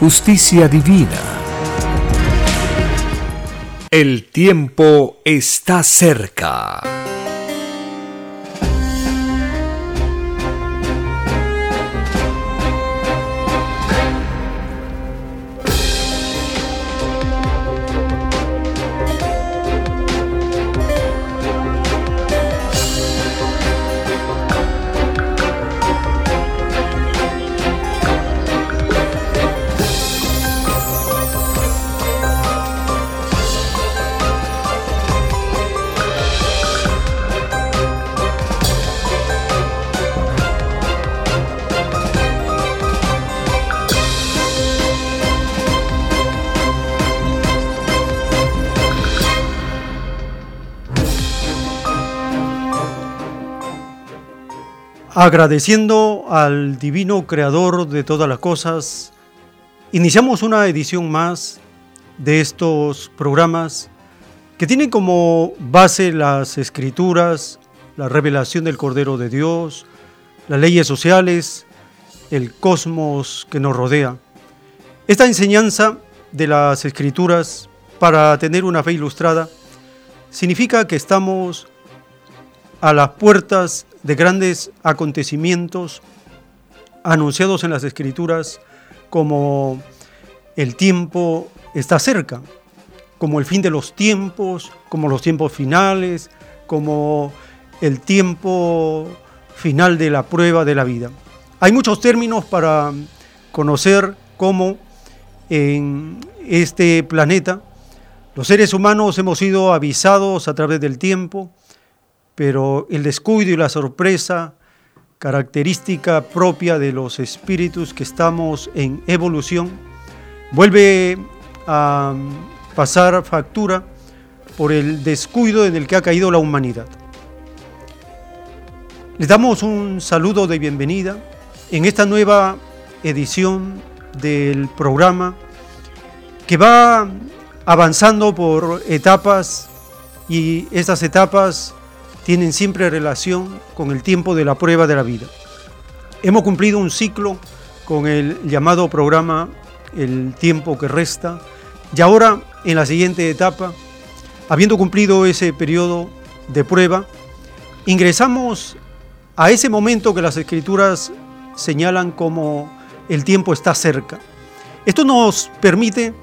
justicia divina. El tiempo está cerca. Agradeciendo al divino creador de todas las cosas, iniciamos una edición más de estos programas que tienen como base las escrituras, la revelación del Cordero de Dios, las leyes sociales, el cosmos que nos rodea. Esta enseñanza de las escrituras para tener una fe ilustrada significa que estamos a las puertas de grandes acontecimientos anunciados en las escrituras como el tiempo está cerca, como el fin de los tiempos, como los tiempos finales, como el tiempo final de la prueba de la vida. Hay muchos términos para conocer cómo en este planeta los seres humanos hemos sido avisados a través del tiempo pero el descuido y la sorpresa, característica propia de los espíritus que estamos en evolución, vuelve a pasar factura por el descuido en el que ha caído la humanidad. Les damos un saludo de bienvenida en esta nueva edición del programa que va avanzando por etapas y estas etapas tienen siempre relación con el tiempo de la prueba de la vida. Hemos cumplido un ciclo con el llamado programa El tiempo que resta y ahora en la siguiente etapa, habiendo cumplido ese periodo de prueba, ingresamos a ese momento que las escrituras señalan como el tiempo está cerca. Esto nos permite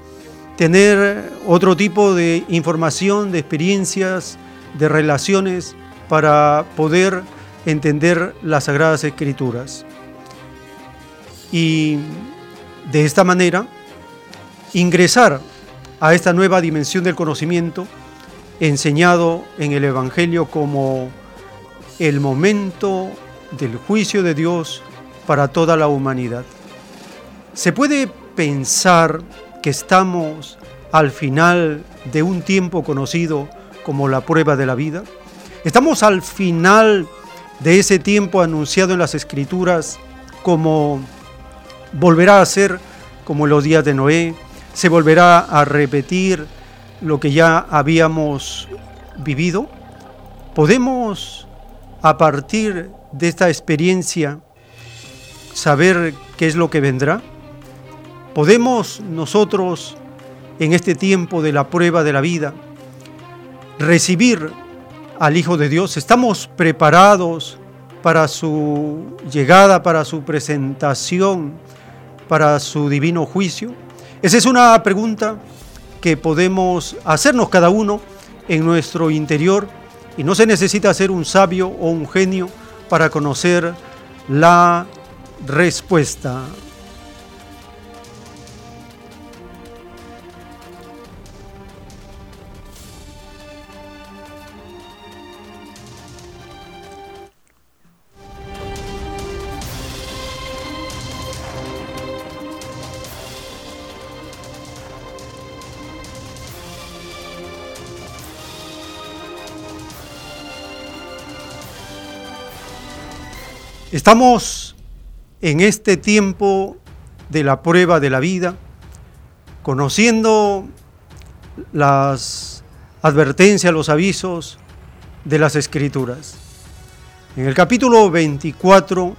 tener otro tipo de información, de experiencias, de relaciones para poder entender las Sagradas Escrituras. Y de esta manera, ingresar a esta nueva dimensión del conocimiento enseñado en el Evangelio como el momento del juicio de Dios para toda la humanidad. Se puede pensar que estamos al final de un tiempo conocido como la prueba de la vida. Estamos al final de ese tiempo anunciado en las escrituras como volverá a ser como los días de Noé, se volverá a repetir lo que ya habíamos vivido. Podemos a partir de esta experiencia saber qué es lo que vendrá. Podemos nosotros en este tiempo de la prueba de la vida recibir al Hijo de Dios? ¿Estamos preparados para su llegada, para su presentación, para su divino juicio? Esa es una pregunta que podemos hacernos cada uno en nuestro interior y no se necesita ser un sabio o un genio para conocer la respuesta. Estamos en este tiempo de la prueba de la vida, conociendo las advertencias, los avisos de las escrituras. En el capítulo 24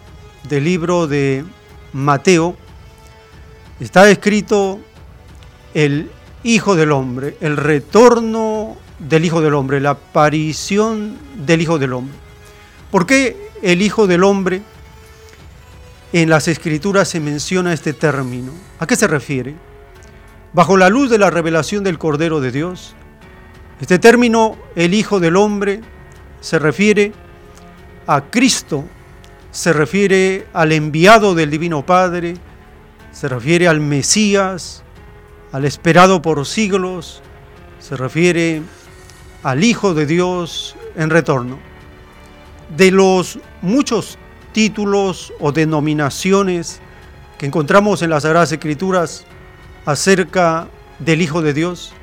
del libro de Mateo está escrito el Hijo del Hombre, el retorno del Hijo del Hombre, la aparición del Hijo del Hombre. ¿Por qué el Hijo del Hombre, en las Escrituras se menciona este término. ¿A qué se refiere? Bajo la luz de la revelación del Cordero de Dios, este término, el Hijo del Hombre, se refiere a Cristo, se refiere al enviado del Divino Padre, se refiere al Mesías, al esperado por siglos, se refiere al Hijo de Dios en retorno de los muchos títulos o denominaciones que encontramos en las Sagradas Escrituras acerca del Hijo de Dios,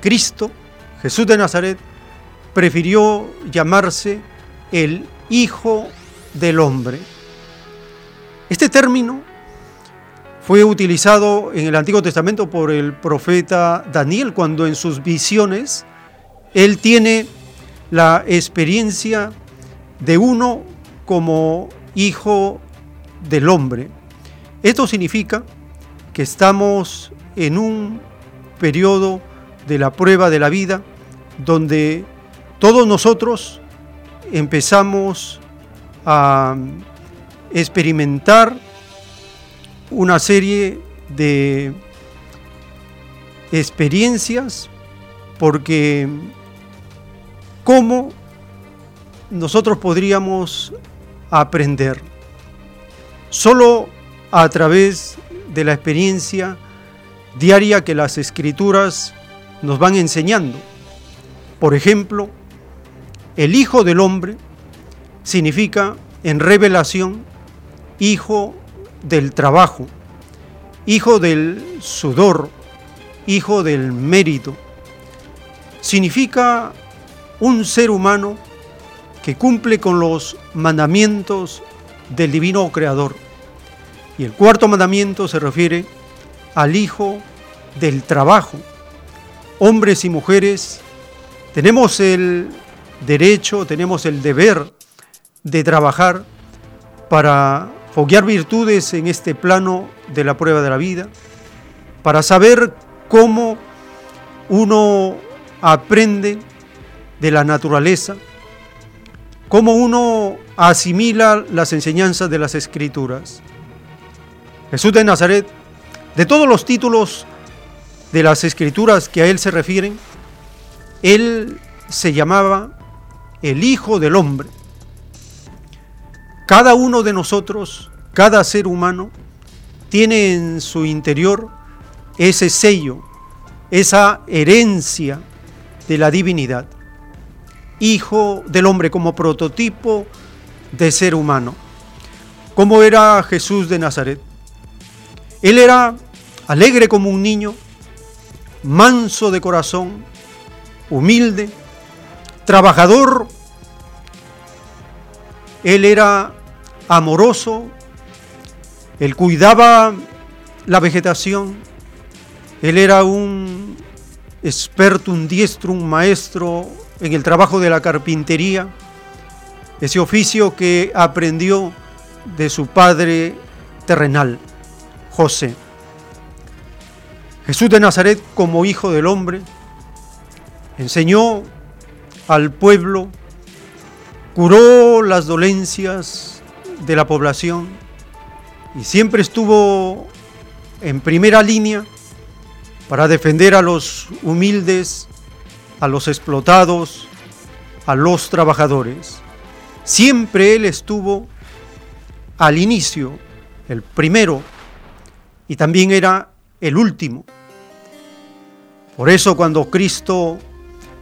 Cristo, Jesús de Nazaret, prefirió llamarse el Hijo del Hombre. Este término fue utilizado en el Antiguo Testamento por el profeta Daniel cuando en sus visiones él tiene la experiencia de uno como hijo del hombre. Esto significa que estamos en un periodo de la prueba de la vida donde todos nosotros empezamos a experimentar una serie de experiencias porque cómo nosotros podríamos aprender solo a través de la experiencia diaria que las escrituras nos van enseñando. Por ejemplo, el Hijo del Hombre significa en revelación hijo del trabajo, hijo del sudor, hijo del mérito. Significa un ser humano que cumple con los mandamientos del divino creador. Y el cuarto mandamiento se refiere al hijo del trabajo. Hombres y mujeres tenemos el derecho, tenemos el deber de trabajar para foguear virtudes en este plano de la prueba de la vida, para saber cómo uno aprende de la naturaleza, cómo uno asimila las enseñanzas de las escrituras. Jesús de Nazaret, de todos los títulos de las escrituras que a él se refieren, él se llamaba el Hijo del Hombre. Cada uno de nosotros, cada ser humano, tiene en su interior ese sello, esa herencia de la divinidad. Hijo del Hombre, como prototipo de ser humano. ¿Cómo era Jesús de Nazaret? Él era alegre como un niño, manso de corazón, humilde, trabajador. Él era amoroso, él cuidaba la vegetación, él era un experto, un diestro, un maestro en el trabajo de la carpintería, ese oficio que aprendió de su padre terrenal, José. Jesús de Nazaret como hijo del hombre enseñó al pueblo, curó las dolencias de la población y siempre estuvo en primera línea para defender a los humildes, a los explotados, a los trabajadores. Siempre Él estuvo al inicio, el primero, y también era el último. Por eso cuando Cristo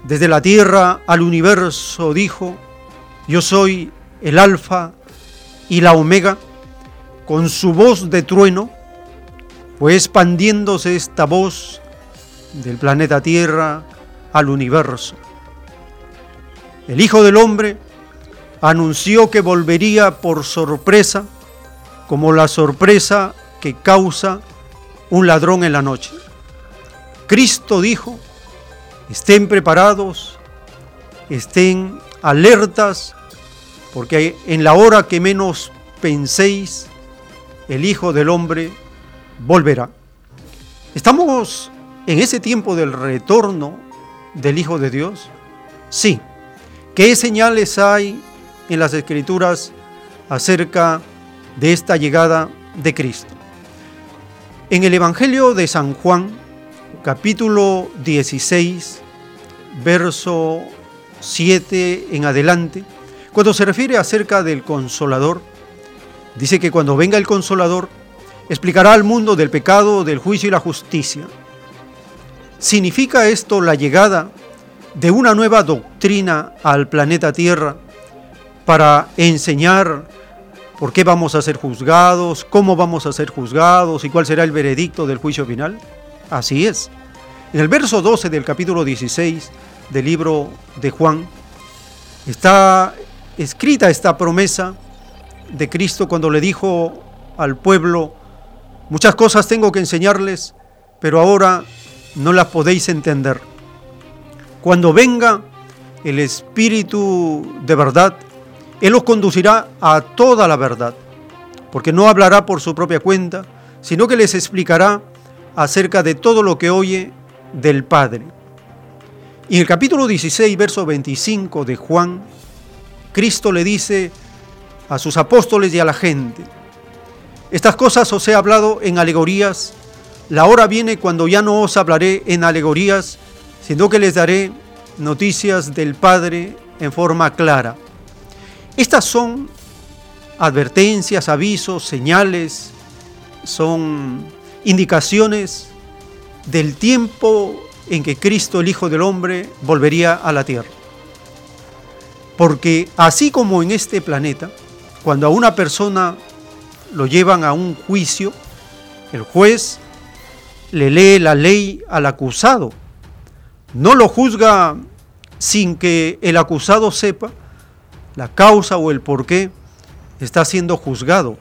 desde la tierra al universo dijo, yo soy el alfa y la omega, con su voz de trueno, fue expandiéndose esta voz del planeta Tierra al universo. El Hijo del Hombre anunció que volvería por sorpresa, como la sorpresa que causa un ladrón en la noche. Cristo dijo, estén preparados, estén alertas, porque en la hora que menos penséis, el Hijo del Hombre volverá. ¿Estamos en ese tiempo del retorno del Hijo de Dios? Sí. ¿Qué señales hay en las Escrituras acerca de esta llegada de Cristo? En el Evangelio de San Juan, capítulo 16, verso 7 en adelante, cuando se refiere acerca del consolador, dice que cuando venga el consolador, explicará al mundo del pecado, del juicio y la justicia. ¿Significa esto la llegada de una nueva doctrina al planeta Tierra para enseñar por qué vamos a ser juzgados, cómo vamos a ser juzgados y cuál será el veredicto del juicio final? Así es. En el verso 12 del capítulo 16 del libro de Juan está escrita esta promesa de Cristo cuando le dijo al pueblo, muchas cosas tengo que enseñarles, pero ahora no las podéis entender. Cuando venga el Espíritu de verdad, Él os conducirá a toda la verdad, porque no hablará por su propia cuenta, sino que les explicará acerca de todo lo que oye del Padre. Y en el capítulo 16, verso 25 de Juan, Cristo le dice a sus apóstoles y a la gente, estas cosas os he hablado en alegorías, la hora viene cuando ya no os hablaré en alegorías, sino que les daré noticias del Padre en forma clara. Estas son advertencias, avisos, señales, son indicaciones del tiempo en que Cristo, el Hijo del Hombre, volvería a la tierra. Porque así como en este planeta, cuando a una persona lo llevan a un juicio, el juez le lee la ley al acusado. No lo juzga sin que el acusado sepa la causa o el por qué está siendo juzgado.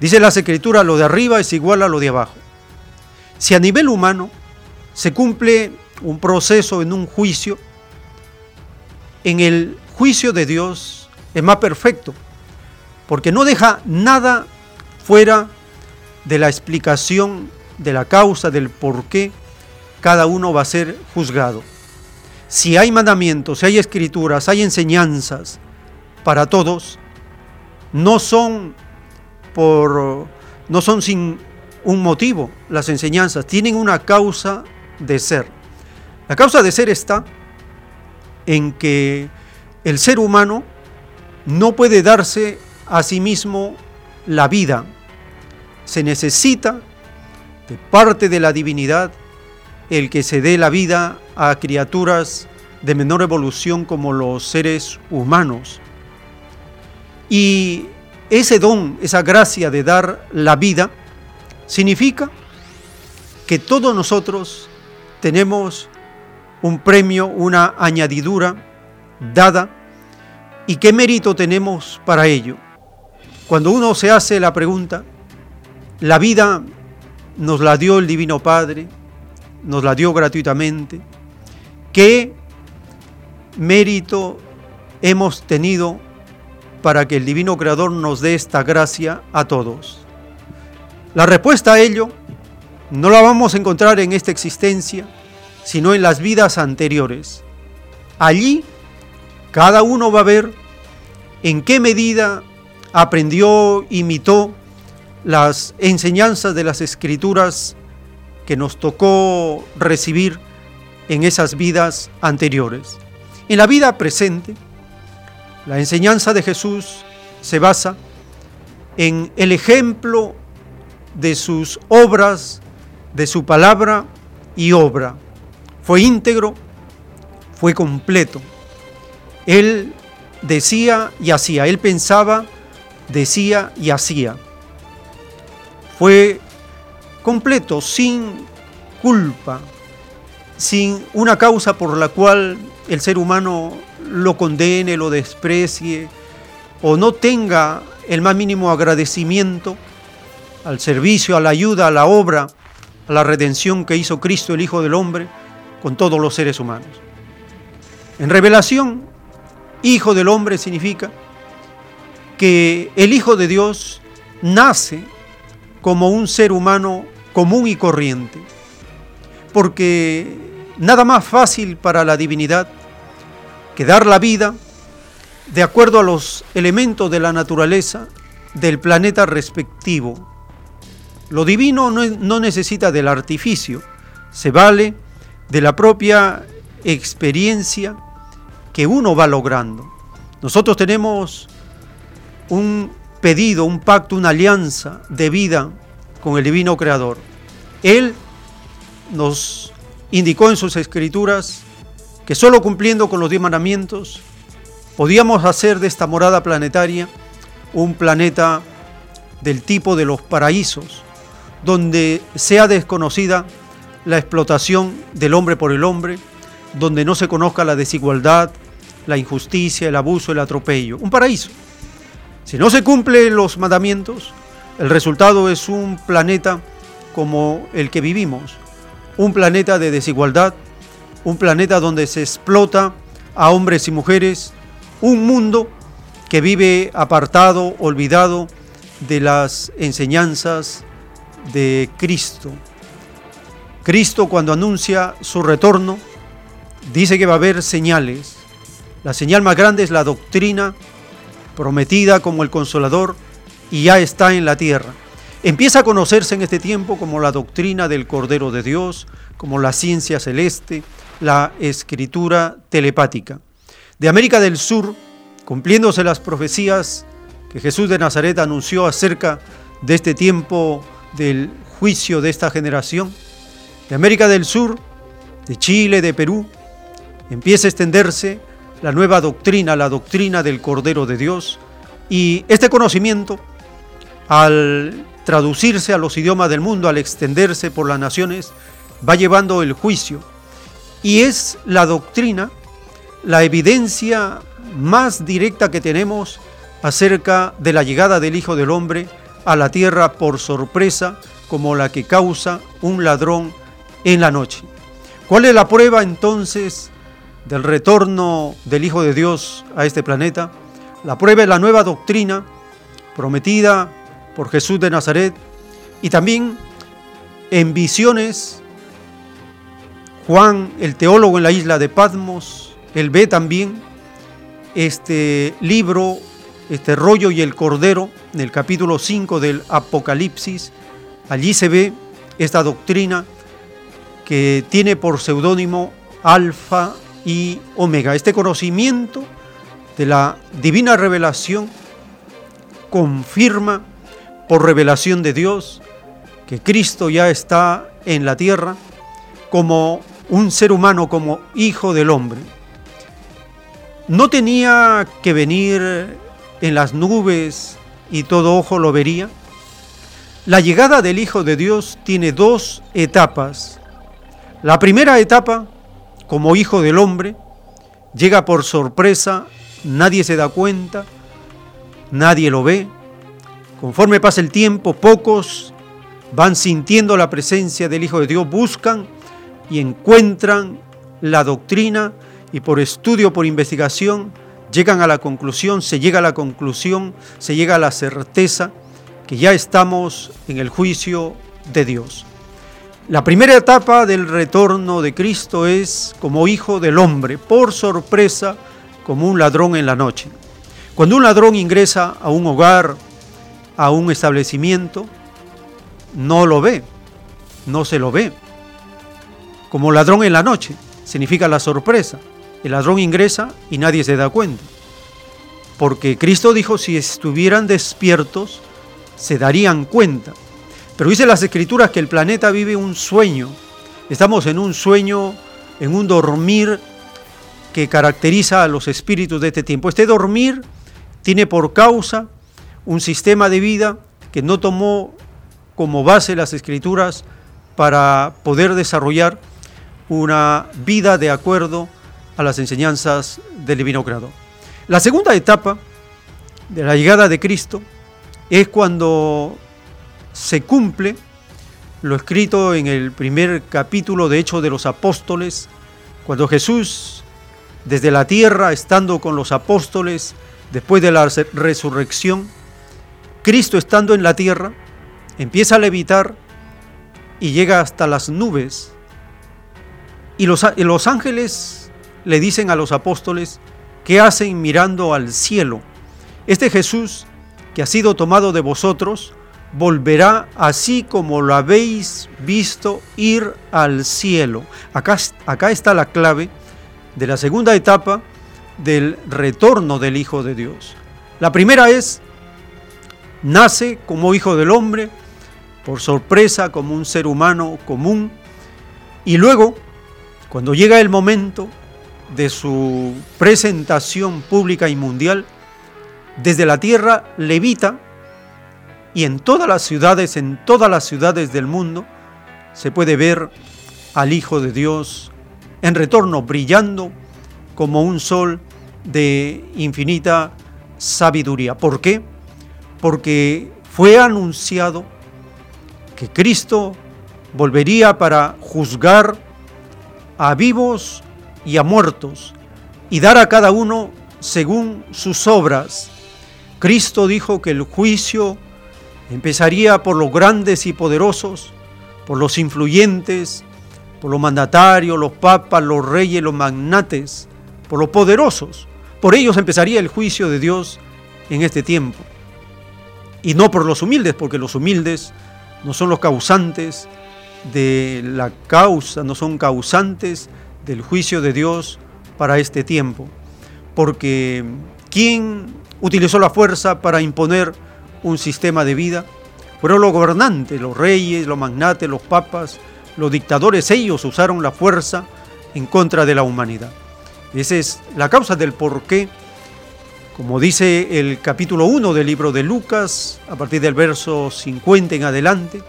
Dice la escritura, lo de arriba es igual a lo de abajo. Si a nivel humano se cumple un proceso en un juicio, en el juicio de Dios es más perfecto, porque no deja nada fuera de la explicación de la causa, del por qué cada uno va a ser juzgado. Si hay mandamientos, si hay escrituras, hay enseñanzas para todos, no son por no son sin un motivo las enseñanzas, tienen una causa de ser. La causa de ser está en que el ser humano no puede darse a sí mismo la vida. Se necesita parte de la divinidad el que se dé la vida a criaturas de menor evolución como los seres humanos. Y ese don, esa gracia de dar la vida, significa que todos nosotros tenemos un premio, una añadidura dada y qué mérito tenemos para ello. Cuando uno se hace la pregunta, la vida nos la dio el Divino Padre, nos la dio gratuitamente, ¿qué mérito hemos tenido para que el Divino Creador nos dé esta gracia a todos? La respuesta a ello no la vamos a encontrar en esta existencia, sino en las vidas anteriores. Allí cada uno va a ver en qué medida aprendió, imitó las enseñanzas de las escrituras que nos tocó recibir en esas vidas anteriores. En la vida presente, la enseñanza de Jesús se basa en el ejemplo de sus obras, de su palabra y obra. Fue íntegro, fue completo. Él decía y hacía, él pensaba, decía y hacía. Fue completo, sin culpa, sin una causa por la cual el ser humano lo condene, lo desprecie o no tenga el más mínimo agradecimiento al servicio, a la ayuda, a la obra, a la redención que hizo Cristo, el Hijo del Hombre, con todos los seres humanos. En revelación, Hijo del Hombre significa que el Hijo de Dios nace como un ser humano común y corriente, porque nada más fácil para la divinidad que dar la vida de acuerdo a los elementos de la naturaleza del planeta respectivo. Lo divino no, necesita del artificio, se vale de la propia experiencia que uno va logrando. Nosotros tenemos un pedido, un pacto, una alianza de vida con el divino creador. Él nos indicó en sus escrituras que solo cumpliendo con los diez mandamientos podíamos hacer de esta morada planetaria un planeta del tipo de los paraísos, donde sea desconocida la explotación del hombre por el hombre, donde no se conozca la desigualdad, la injusticia, el abuso, el atropello. Un paraíso. Si no se cumplen los mandamientos, el resultado es un planeta como el que vivimos, un planeta de desigualdad, un planeta donde se explota a hombres y mujeres, un mundo que vive apartado, olvidado de las enseñanzas de Cristo. Cristo cuando anuncia su retorno dice que va a haber señales. La señal más grande es la doctrina prometida como el consolador y ya está en la tierra. Empieza a conocerse en este tiempo como la doctrina del Cordero de Dios, como la ciencia celeste, la escritura telepática. De América del Sur, cumpliéndose las profecías que Jesús de Nazaret anunció acerca de este tiempo del juicio de esta generación, de América del Sur, de Chile, de Perú, empieza a extenderse la nueva doctrina, la doctrina del Cordero de Dios, y este conocimiento, al traducirse a los idiomas del mundo, al extenderse por las naciones, va llevando el juicio. Y es la doctrina, la evidencia más directa que tenemos acerca de la llegada del Hijo del Hombre a la tierra por sorpresa como la que causa un ladrón en la noche. ¿Cuál es la prueba entonces del retorno del Hijo de Dios a este planeta? La prueba es la nueva doctrina prometida por Jesús de Nazaret y también en visiones Juan, el teólogo en la isla de Patmos, él ve también este libro, este rollo y el cordero, en el capítulo 5 del Apocalipsis. Allí se ve esta doctrina que tiene por seudónimo Alfa y Omega. Este conocimiento de la divina revelación confirma por revelación de Dios que Cristo ya está en la tierra como un ser humano, como hijo del hombre. No tenía que venir en las nubes y todo ojo lo vería. La llegada del Hijo de Dios tiene dos etapas. La primera etapa como hijo del hombre, llega por sorpresa, nadie se da cuenta, nadie lo ve. Conforme pasa el tiempo, pocos van sintiendo la presencia del Hijo de Dios, buscan y encuentran la doctrina y por estudio, por investigación, llegan a la conclusión, se llega a la conclusión, se llega a la certeza que ya estamos en el juicio de Dios. La primera etapa del retorno de Cristo es como hijo del hombre, por sorpresa, como un ladrón en la noche. Cuando un ladrón ingresa a un hogar, a un establecimiento, no lo ve, no se lo ve. Como ladrón en la noche, significa la sorpresa. El ladrón ingresa y nadie se da cuenta. Porque Cristo dijo, si estuvieran despiertos, se darían cuenta. Pero dice las escrituras que el planeta vive un sueño. Estamos en un sueño, en un dormir que caracteriza a los espíritus de este tiempo. Este dormir tiene por causa un sistema de vida que no tomó como base las escrituras para poder desarrollar una vida de acuerdo a las enseñanzas del Divino Creador. La segunda etapa de la llegada de Cristo es cuando se cumple lo escrito en el primer capítulo de Hechos de los Apóstoles, cuando Jesús desde la tierra, estando con los apóstoles, después de la resurrección, Cristo estando en la tierra, empieza a levitar y llega hasta las nubes. Y los, los ángeles le dicen a los apóstoles, ¿qué hacen mirando al cielo? Este Jesús, que ha sido tomado de vosotros, volverá así como lo habéis visto ir al cielo. Acá, acá está la clave de la segunda etapa del retorno del Hijo de Dios. La primera es, nace como Hijo del Hombre, por sorpresa, como un ser humano común, y luego, cuando llega el momento de su presentación pública y mundial, desde la tierra levita y en todas las ciudades, en todas las ciudades del mundo, se puede ver al Hijo de Dios en retorno brillando como un sol de infinita sabiduría. ¿Por qué? Porque fue anunciado que Cristo volvería para juzgar a vivos y a muertos y dar a cada uno según sus obras. Cristo dijo que el juicio empezaría por los grandes y poderosos, por los influyentes, por los mandatarios, los papas, los reyes, los magnates, por los poderosos. Por ellos empezaría el juicio de Dios en este tiempo. Y no por los humildes, porque los humildes no son los causantes de la causa, no son causantes del juicio de Dios para este tiempo. Porque ¿quién utilizó la fuerza para imponer un sistema de vida? Fueron los gobernantes, los reyes, los magnates, los papas, los dictadores, ellos usaron la fuerza en contra de la humanidad. Esa es la causa del por qué, como dice el capítulo 1 del libro de Lucas, a partir del verso 50 en adelante,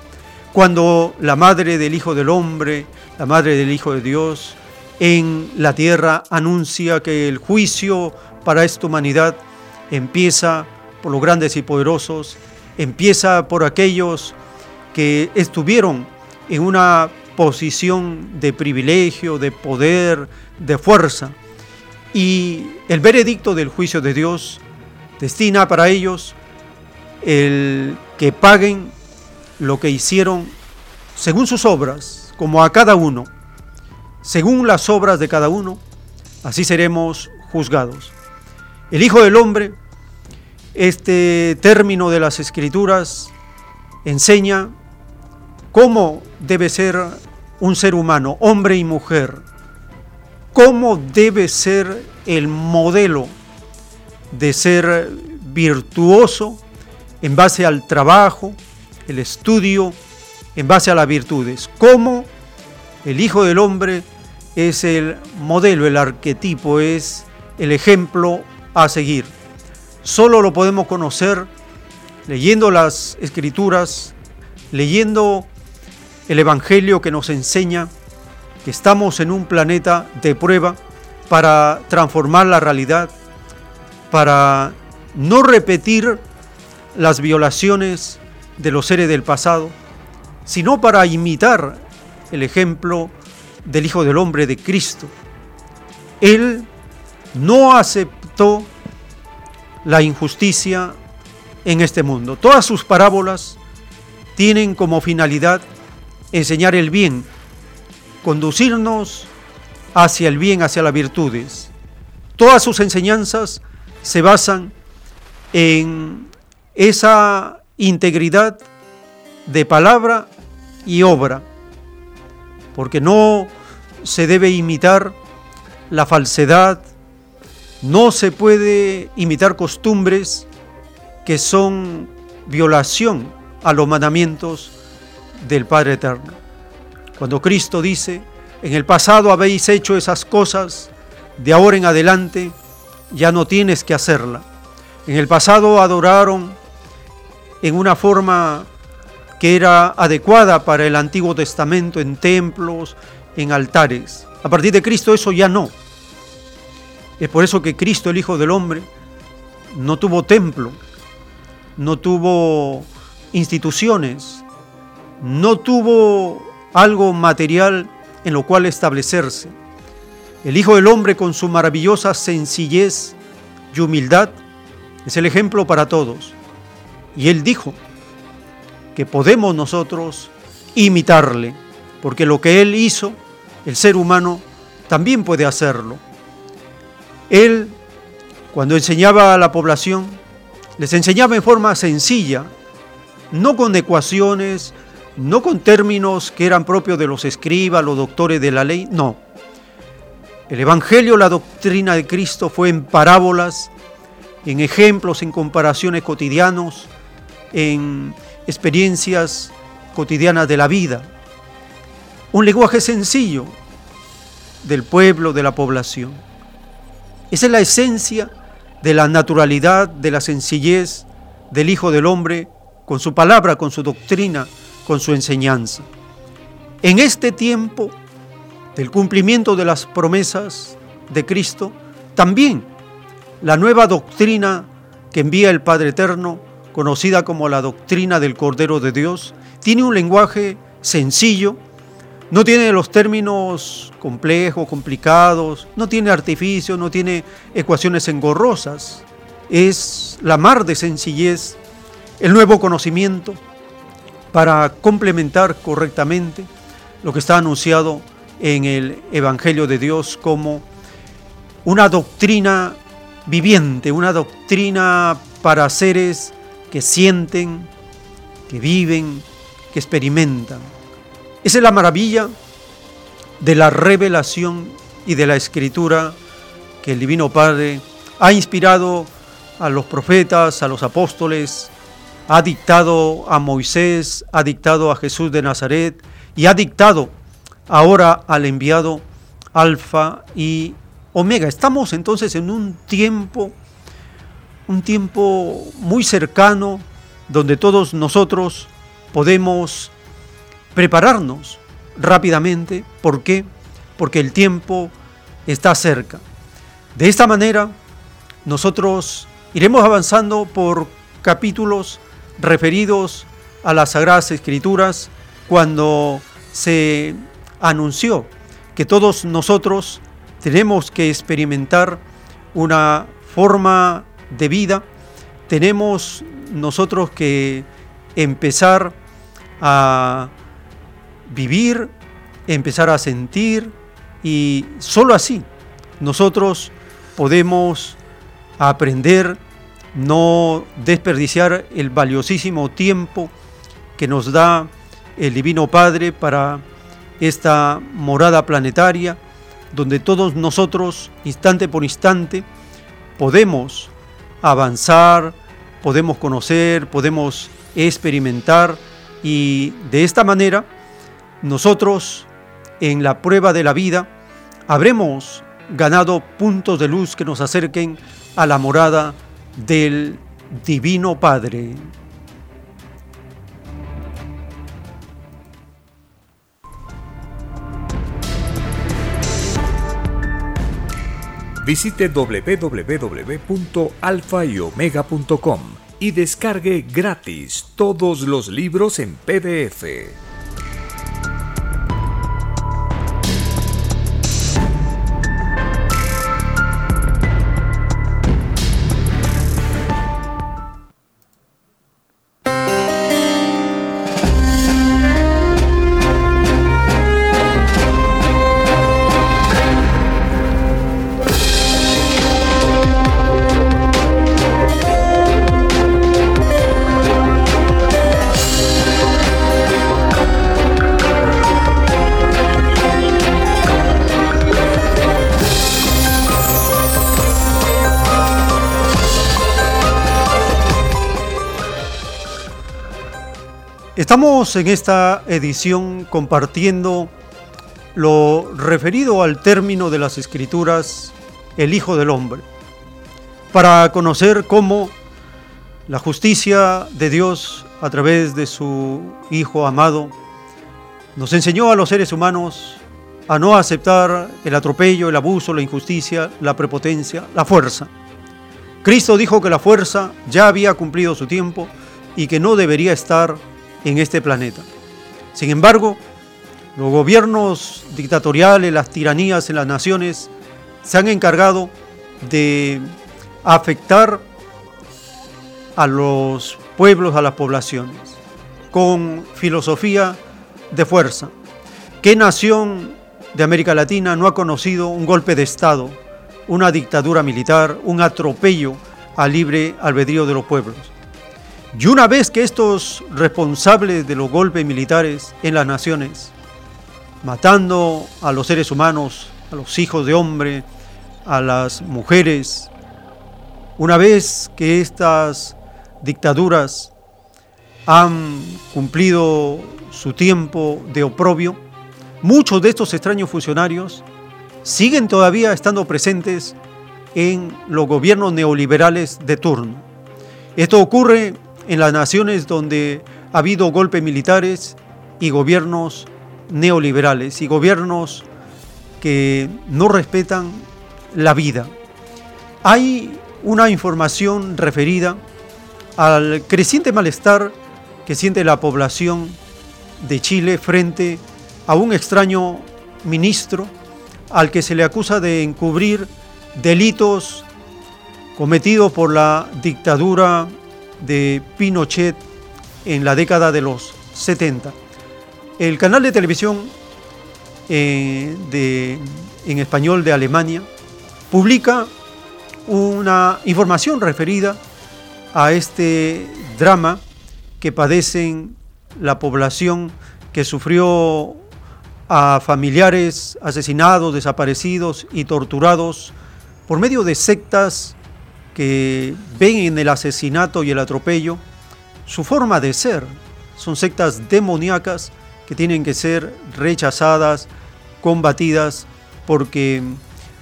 cuando la madre del Hijo del Hombre, la madre del Hijo de Dios, en la tierra anuncia que el juicio para esta humanidad empieza por los grandes y poderosos, empieza por aquellos que estuvieron en una posición de privilegio, de poder, de fuerza. Y el veredicto del juicio de Dios destina para ellos el que paguen lo que hicieron según sus obras, como a cada uno, según las obras de cada uno, así seremos juzgados. El Hijo del Hombre, este término de las Escrituras, enseña cómo debe ser un ser humano, hombre y mujer, cómo debe ser el modelo de ser virtuoso en base al trabajo, el estudio, en base a las virtudes, cómo el Hijo del Hombre es el modelo, el arquetipo, es el ejemplo a seguir. Solo lo podemos conocer leyendo las escrituras, leyendo el Evangelio que nos enseña que estamos en un planeta de prueba para transformar la realidad, para no repetir las violaciones de los seres del pasado, sino para imitar el ejemplo del Hijo del Hombre de Cristo. Él no aceptó la injusticia en este mundo. Todas sus parábolas tienen como finalidad enseñar el bien, conducirnos hacia el bien, hacia las virtudes. Todas sus enseñanzas se basan en esa integridad de palabra y obra, porque no se debe imitar la falsedad, no se puede imitar costumbres que son violación a los mandamientos del Padre Eterno. Cuando Cristo dice, en el pasado habéis hecho esas cosas, de ahora en adelante ya no tienes que hacerla. En el pasado adoraron en una forma que era adecuada para el Antiguo Testamento en templos, en altares. A partir de Cristo eso ya no. Es por eso que Cristo, el Hijo del Hombre, no tuvo templo, no tuvo instituciones, no tuvo algo material en lo cual establecerse. El Hijo del Hombre con su maravillosa sencillez y humildad es el ejemplo para todos. Y Él dijo que podemos nosotros imitarle, porque lo que Él hizo, el ser humano, también puede hacerlo. Él, cuando enseñaba a la población, les enseñaba en forma sencilla, no con ecuaciones, no con términos que eran propios de los escribas, los doctores de la ley, no. El Evangelio, la doctrina de Cristo fue en parábolas, en ejemplos, en comparaciones cotidianos, en experiencias cotidianas de la vida. Un lenguaje sencillo del pueblo, de la población. Esa es la esencia de la naturalidad, de la sencillez del Hijo del Hombre con su palabra, con su doctrina, con su enseñanza. En este tiempo del cumplimiento de las promesas de Cristo, también la nueva doctrina que envía el Padre Eterno, conocida como la doctrina del Cordero de Dios, tiene un lenguaje sencillo, no tiene los términos complejos, complicados, no tiene artificios, no tiene ecuaciones engorrosas. Es la mar de sencillez, el nuevo conocimiento para complementar correctamente lo que está anunciado en el Evangelio de Dios como una doctrina viviente, una doctrina para seres que sienten, que viven, que experimentan. Esa es la maravilla de la revelación y de la escritura que el Divino Padre ha inspirado a los profetas, a los apóstoles, ha dictado a Moisés, ha dictado a Jesús de Nazaret y ha dictado ahora al enviado Alfa y Omega. Estamos entonces en un tiempo, un tiempo muy cercano donde todos nosotros podemos prepararnos rápidamente. ¿Por qué? Porque el tiempo está cerca. De esta manera, nosotros iremos avanzando por capítulos referidos a las Sagradas Escrituras cuando se anunció que todos nosotros tenemos que experimentar una forma de vida, tenemos nosotros que empezar a vivir, empezar a sentir y solo así nosotros podemos aprender, no desperdiciar el valiosísimo tiempo que nos da el Divino Padre para esta morada planetaria, donde todos nosotros, instante por instante, podemos avanzar, podemos conocer, podemos experimentar y de esta manera nosotros en la prueba de la vida habremos ganado puntos de luz que nos acerquen a la morada del Divino Padre. Visite www.alfayomega.com y descargue gratis todos los libros en PDF. En esta edición compartiendo lo referido al término de las escrituras, el Hijo del Hombre, para conocer cómo la justicia de Dios a través de su Hijo amado nos enseñó a los seres humanos a no aceptar el atropello, el abuso, la injusticia, la prepotencia, la fuerza. Cristo dijo que la fuerza ya había cumplido su tiempo y que no debería estar en este planeta. Sin embargo, los gobiernos dictatoriales, las tiranías en las naciones se han encargado de afectar a los pueblos, a las poblaciones, con filosofía de fuerza. ¿Qué nación de América Latina no ha conocido un golpe de Estado, una dictadura militar, un atropello al libre albedrío de los pueblos? Y una vez que estos responsables de los golpes militares en las naciones, matando a los seres humanos, a los hijos de hombre, a las mujeres, una vez que estas dictaduras han cumplido su tiempo de oprobio, muchos de estos extraños funcionarios siguen todavía estando presentes en los gobiernos neoliberales de turno. Esto ocurre en las naciones donde ha habido golpes militares y gobiernos neoliberales y gobiernos que no respetan la vida. Hay una información referida al creciente malestar que siente la población de Chile frente a un extraño ministro al que se le acusa de encubrir delitos cometidos por la dictadura de Pinochet en la década de los 70. El canal de televisión eh, de, en español de Alemania publica una información referida a este drama que padecen la población que sufrió a familiares asesinados, desaparecidos y torturados por medio de sectas que ven en el asesinato y el atropello su forma de ser. Son sectas demoníacas que tienen que ser rechazadas, combatidas, porque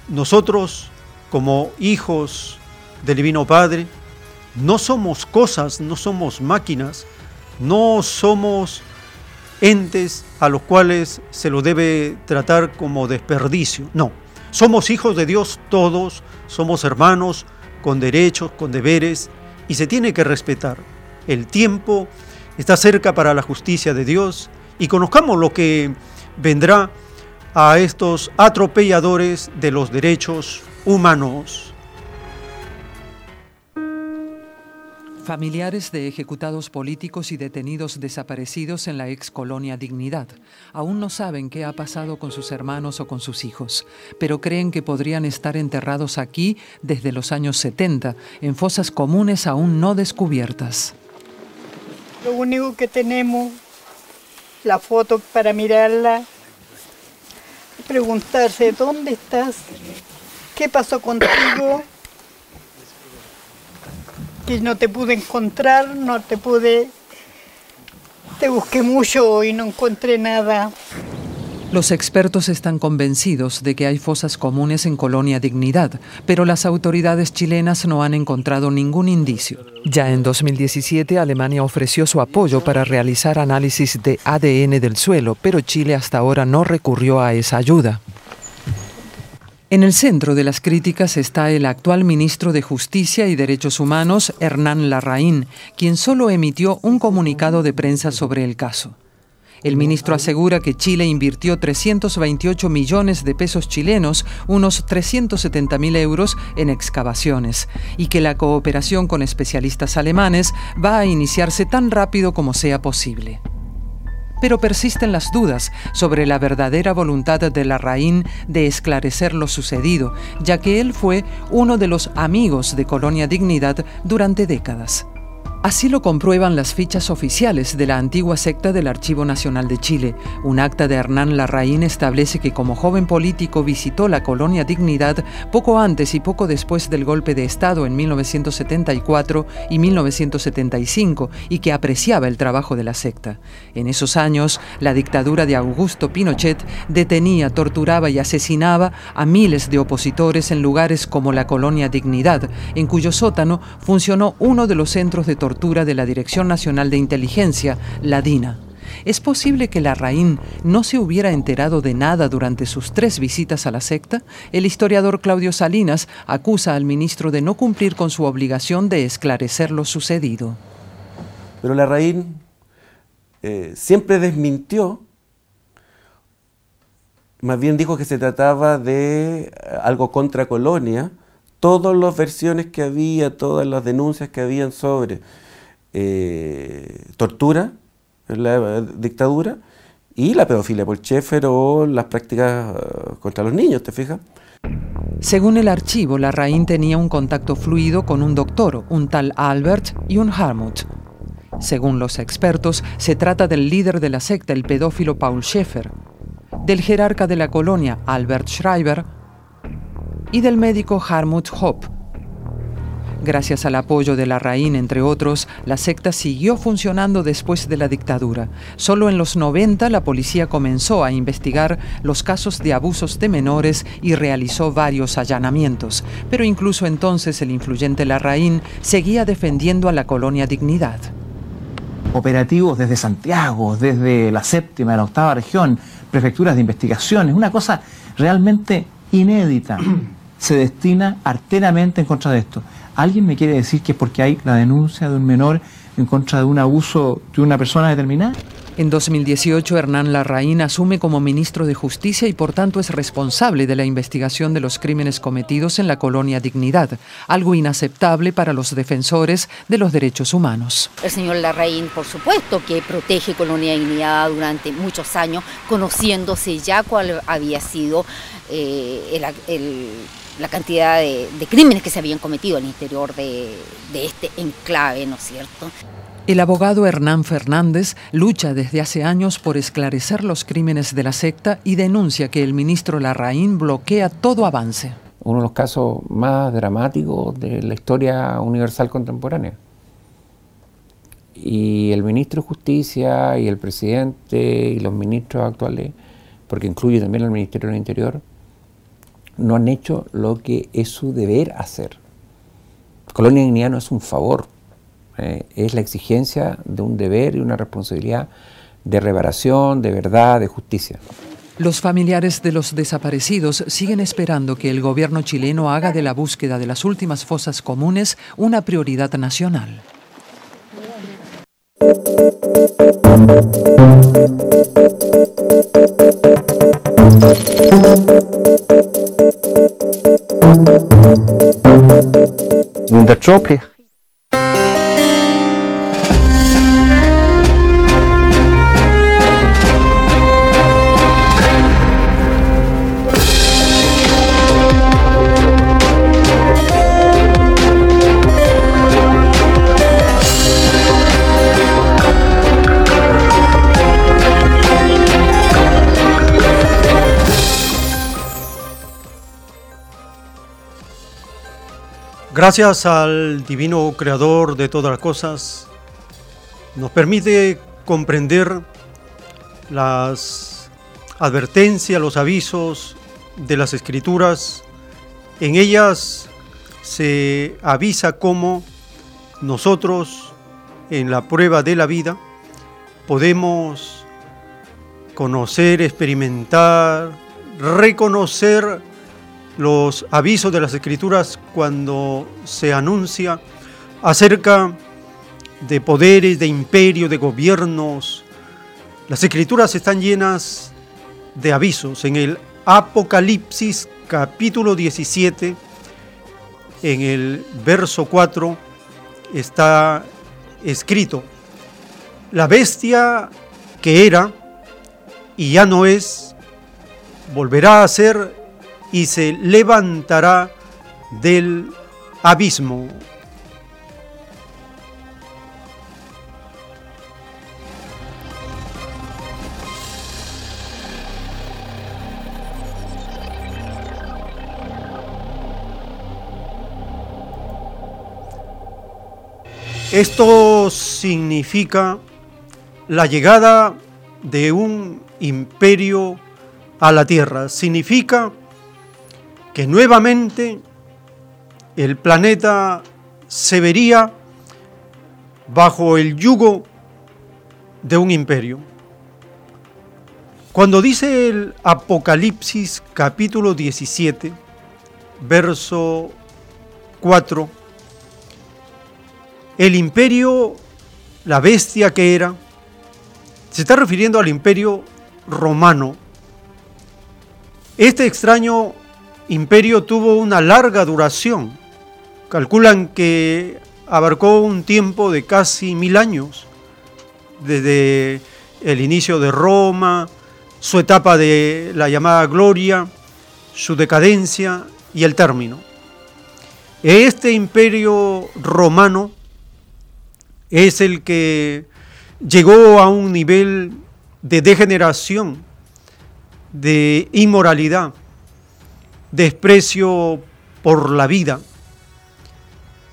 nosotros como hijos del Divino Padre no somos cosas, no somos máquinas, no somos entes a los cuales se lo debe tratar como desperdicio. No, somos hijos de Dios todos, somos hermanos con derechos, con deberes, y se tiene que respetar. El tiempo está cerca para la justicia de Dios y conozcamos lo que vendrá a estos atropelladores de los derechos humanos. Familiares de ejecutados políticos y detenidos desaparecidos en la ex colonia Dignidad aún no saben qué ha pasado con sus hermanos o con sus hijos, pero creen que podrían estar enterrados aquí desde los años 70, en fosas comunes aún no descubiertas. Lo único que tenemos, la foto para mirarla, preguntarse, ¿dónde estás? ¿Qué pasó contigo? No te pude encontrar, no te pude... Te busqué mucho y no encontré nada. Los expertos están convencidos de que hay fosas comunes en Colonia Dignidad, pero las autoridades chilenas no han encontrado ningún indicio. Ya en 2017 Alemania ofreció su apoyo para realizar análisis de ADN del suelo, pero Chile hasta ahora no recurrió a esa ayuda. En el centro de las críticas está el actual ministro de Justicia y Derechos Humanos, Hernán Larraín, quien solo emitió un comunicado de prensa sobre el caso. El ministro asegura que Chile invirtió 328 millones de pesos chilenos, unos 370 mil euros, en excavaciones, y que la cooperación con especialistas alemanes va a iniciarse tan rápido como sea posible pero persisten las dudas sobre la verdadera voluntad de Larraín de esclarecer lo sucedido, ya que él fue uno de los amigos de Colonia Dignidad durante décadas. Así lo comprueban las fichas oficiales de la antigua secta del Archivo Nacional de Chile. Un acta de Hernán Larraín establece que como joven político visitó la colonia Dignidad poco antes y poco después del golpe de Estado en 1974 y 1975 y que apreciaba el trabajo de la secta. En esos años, la dictadura de Augusto Pinochet detenía, torturaba y asesinaba a miles de opositores en lugares como la colonia Dignidad, en cuyo sótano funcionó uno de los centros de tortura de la Dirección Nacional de Inteligencia, la DINA. ¿Es posible que Larraín no se hubiera enterado de nada durante sus tres visitas a la secta? El historiador Claudio Salinas acusa al ministro de no cumplir con su obligación de esclarecer lo sucedido. Pero Larraín eh, siempre desmintió, más bien dijo que se trataba de algo contra colonia, todas las versiones que había, todas las denuncias que habían sobre eh, tortura en la dictadura y la pedofilia por Schaeffer o las prácticas eh, contra los niños, ¿te fijas? Según el archivo, Larraín tenía un contacto fluido con un doctor, un tal Albert y un Harmut. Según los expertos, se trata del líder de la secta, el pedófilo Paul Schaeffer, del jerarca de la colonia, Albert Schreiber, y del médico Harmut Hopp. Gracias al apoyo de la Larraín, entre otros, la secta siguió funcionando después de la dictadura. Solo en los 90 la policía comenzó a investigar los casos de abusos de menores y realizó varios allanamientos. Pero incluso entonces el influyente Larraín seguía defendiendo a la colonia Dignidad. Operativos desde Santiago, desde la séptima, la octava región, prefecturas de investigaciones, una cosa realmente inédita se destina arteramente en contra de esto. ¿Alguien me quiere decir que es porque hay la denuncia de un menor en contra de un abuso de una persona determinada? En 2018, Hernán Larraín asume como ministro de Justicia y por tanto es responsable de la investigación de los crímenes cometidos en la colonia Dignidad, algo inaceptable para los defensores de los derechos humanos. El señor Larraín, por supuesto, que protege Colonia Dignidad durante muchos años, conociéndose ya cuál había sido eh, el la cantidad de, crímenes que se habían cometido al interior de, de este enclave, ¿no es cierto? El abogado Hernán Fernández lucha desde hace años por esclarecer los crímenes de la secta y denuncia que el ministro Larraín bloquea todo avance. Uno de los casos más dramáticos de la historia universal contemporánea. Y el ministro de Justicia y el presidente y los ministros actuales, porque incluye también el Ministerio del Interior, no han hecho lo que es su deber hacer. Colonia Dignidad no es un favor, eh, es la exigencia de un deber y una responsabilidad de reparación, de verdad, de justicia. Los familiares de los desaparecidos siguen esperando que el gobierno chileno haga de la búsqueda de las últimas fosas comunes una prioridad nacional. the trophy. Gracias al divino creador de todas las cosas, nos permite comprender las advertencias, los avisos de las escrituras. En ellas se avisa cómo nosotros en la prueba de la vida podemos conocer, experimentar, reconocer los avisos de las escrituras cuando se anuncia acerca de poderes, de imperios, de gobiernos. Las escrituras están llenas de avisos. En el Apocalipsis capítulo 17, en el verso 4, está escrito, la bestia que era y ya no es, volverá a ser y se levantará del abismo. Esto significa la llegada de un imperio a la tierra. Significa que nuevamente el planeta se vería bajo el yugo de un imperio. Cuando dice el Apocalipsis capítulo 17, verso 4, el imperio, la bestia que era, se está refiriendo al imperio romano. Este extraño imperio tuvo una larga duración. Calculan que abarcó un tiempo de casi mil años, desde el inicio de Roma, su etapa de la llamada gloria, su decadencia y el término. Este imperio romano es el que llegó a un nivel de degeneración, de inmoralidad, desprecio por la vida.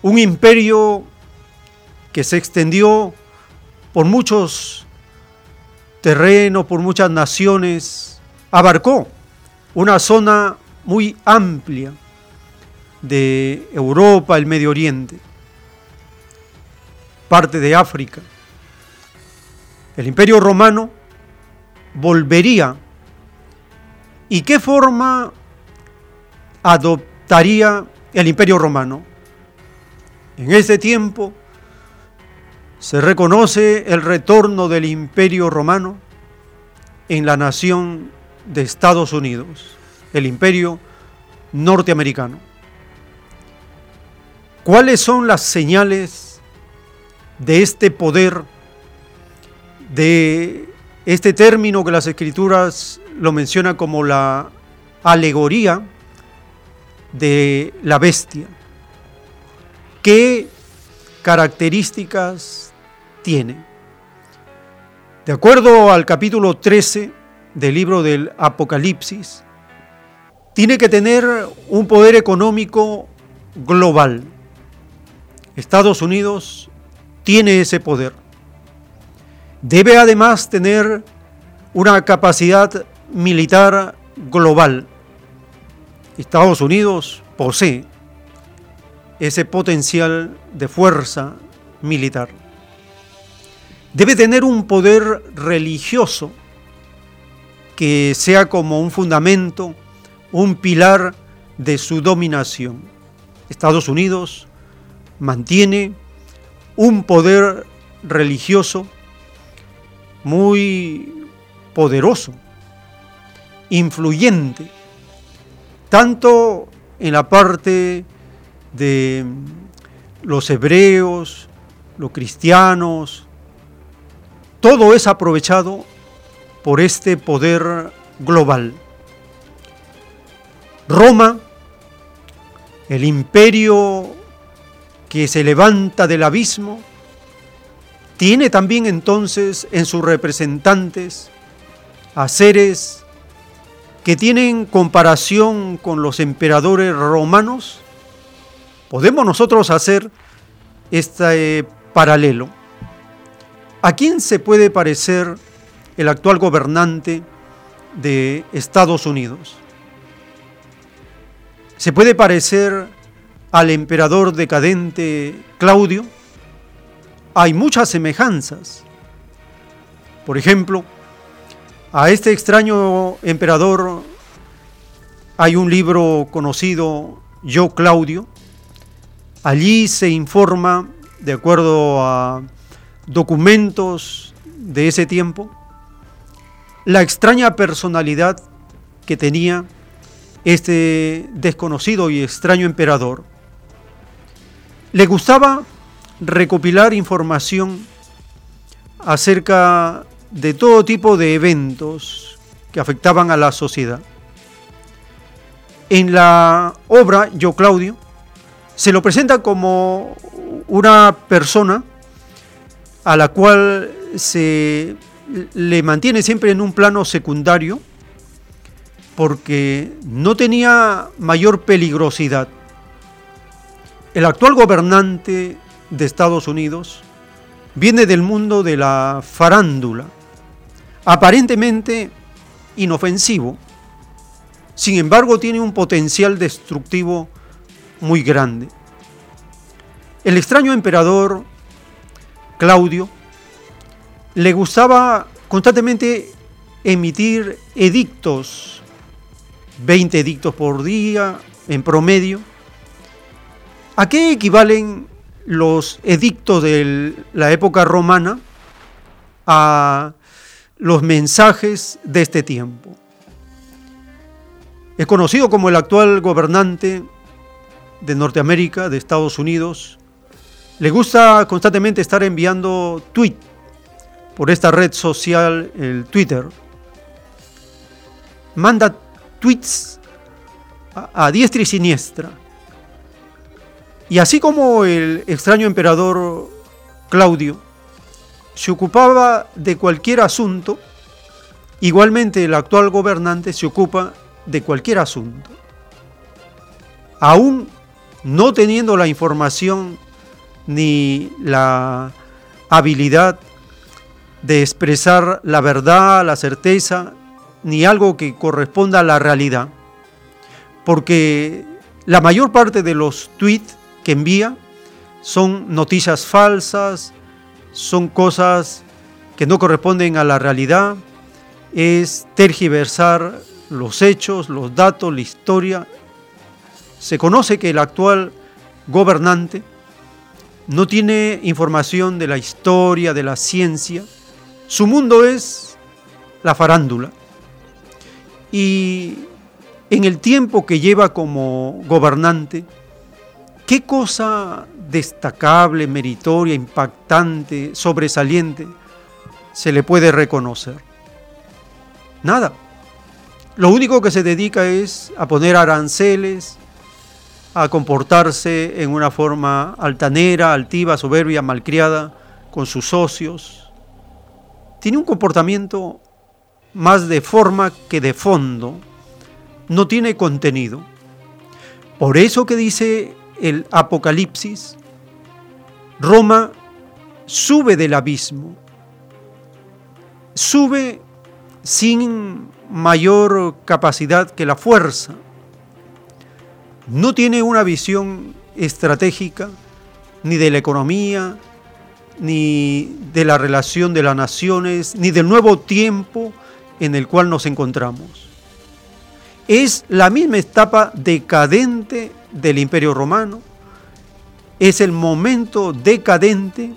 Un imperio que se extendió por muchos terrenos, por muchas naciones, abarcó una zona muy amplia de Europa, el Medio Oriente, parte de África. El imperio romano volvería. ¿Y qué forma adoptaría el imperio romano? En ese tiempo se reconoce el retorno del imperio romano en la nación de Estados Unidos, el imperio norteamericano. ¿Cuáles son las señales de este poder, de este término que las escrituras lo mencionan como la alegoría de la bestia? ¿Qué características tiene? De acuerdo al capítulo 13 del libro del Apocalipsis, tiene que tener un poder económico global. Estados Unidos tiene ese poder. Debe además tener una capacidad militar global. Estados Unidos posee ese potencial de fuerza militar debe tener un poder religioso que sea como un fundamento, un pilar de su dominación. Estados Unidos mantiene un poder religioso muy poderoso, influyente, tanto en la parte de los hebreos, los cristianos, todo es aprovechado por este poder global. Roma, el imperio que se levanta del abismo, tiene también entonces en sus representantes a seres que tienen comparación con los emperadores romanos. Podemos nosotros hacer este paralelo. ¿A quién se puede parecer el actual gobernante de Estados Unidos? ¿Se puede parecer al emperador decadente Claudio? Hay muchas semejanzas. Por ejemplo, a este extraño emperador hay un libro conocido, Yo Claudio. Allí se informa, de acuerdo a documentos de ese tiempo, la extraña personalidad que tenía este desconocido y extraño emperador. Le gustaba recopilar información acerca de todo tipo de eventos que afectaban a la sociedad. En la obra Yo Claudio se lo presenta como una persona a la cual se le mantiene siempre en un plano secundario porque no tenía mayor peligrosidad. El actual gobernante de Estados Unidos viene del mundo de la farándula, aparentemente inofensivo, sin embargo tiene un potencial destructivo muy grande. El extraño emperador Claudio le gustaba constantemente emitir edictos, 20 edictos por día en promedio. ¿A qué equivalen los edictos de la época romana a los mensajes de este tiempo? Es conocido como el actual gobernante de Norteamérica, de Estados Unidos. Le gusta constantemente estar enviando tweets por esta red social, el Twitter. Manda tweets a, diestra y siniestra. Y así como el extraño emperador Claudio se ocupaba de cualquier asunto, igualmente el actual gobernante se ocupa de cualquier asunto. Aún no teniendo la información ni la habilidad de expresar la verdad, la certeza, ni algo que corresponda a la realidad. Porque la mayor parte de los tweets que envía son noticias falsas, son cosas que no corresponden a la realidad, es tergiversar los hechos, los datos, la historia. Se conoce que el actual gobernante no tiene información de la historia, de la ciencia. Su mundo es la farándula. Y en el tiempo que lleva como gobernante, ¿qué cosa destacable, meritoria, impactante, sobresaliente se le puede reconocer? Nada. Lo único que se dedica es a poner aranceles, a comportarse en una forma altanera, altiva, soberbia, malcriada con sus socios. Tiene un comportamiento más de forma que de fondo, no tiene contenido. Por eso que dice el Apocalipsis, Roma sube del abismo, sube sin mayor capacidad que la fuerza. No tiene una visión estratégica ni de la economía, ni de la relación de las naciones, ni del nuevo tiempo en el cual nos encontramos. Es la misma etapa decadente del Imperio Romano, es el momento decadente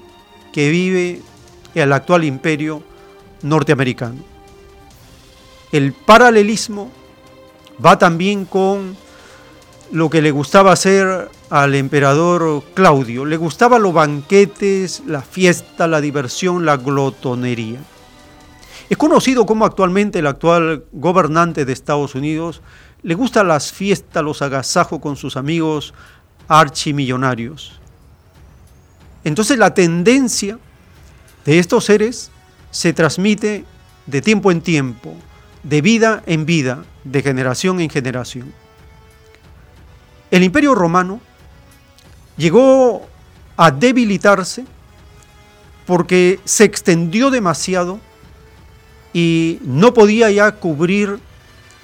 que vive el actual imperio norteamericano. El paralelismo va también con lo que le gustaba hacer al emperador Claudio. Le gustaban los banquetes, la fiesta, la diversión, la glotonería. Es conocido como actualmente el actual gobernante de Estados Unidos le gustan las fiestas, los agasajos con sus amigos archimillonarios. Entonces la tendencia de estos seres se transmite de tiempo en tiempo, de vida en vida, de generación en generación. El imperio romano llegó a debilitarse porque se extendió demasiado y no podía ya cubrir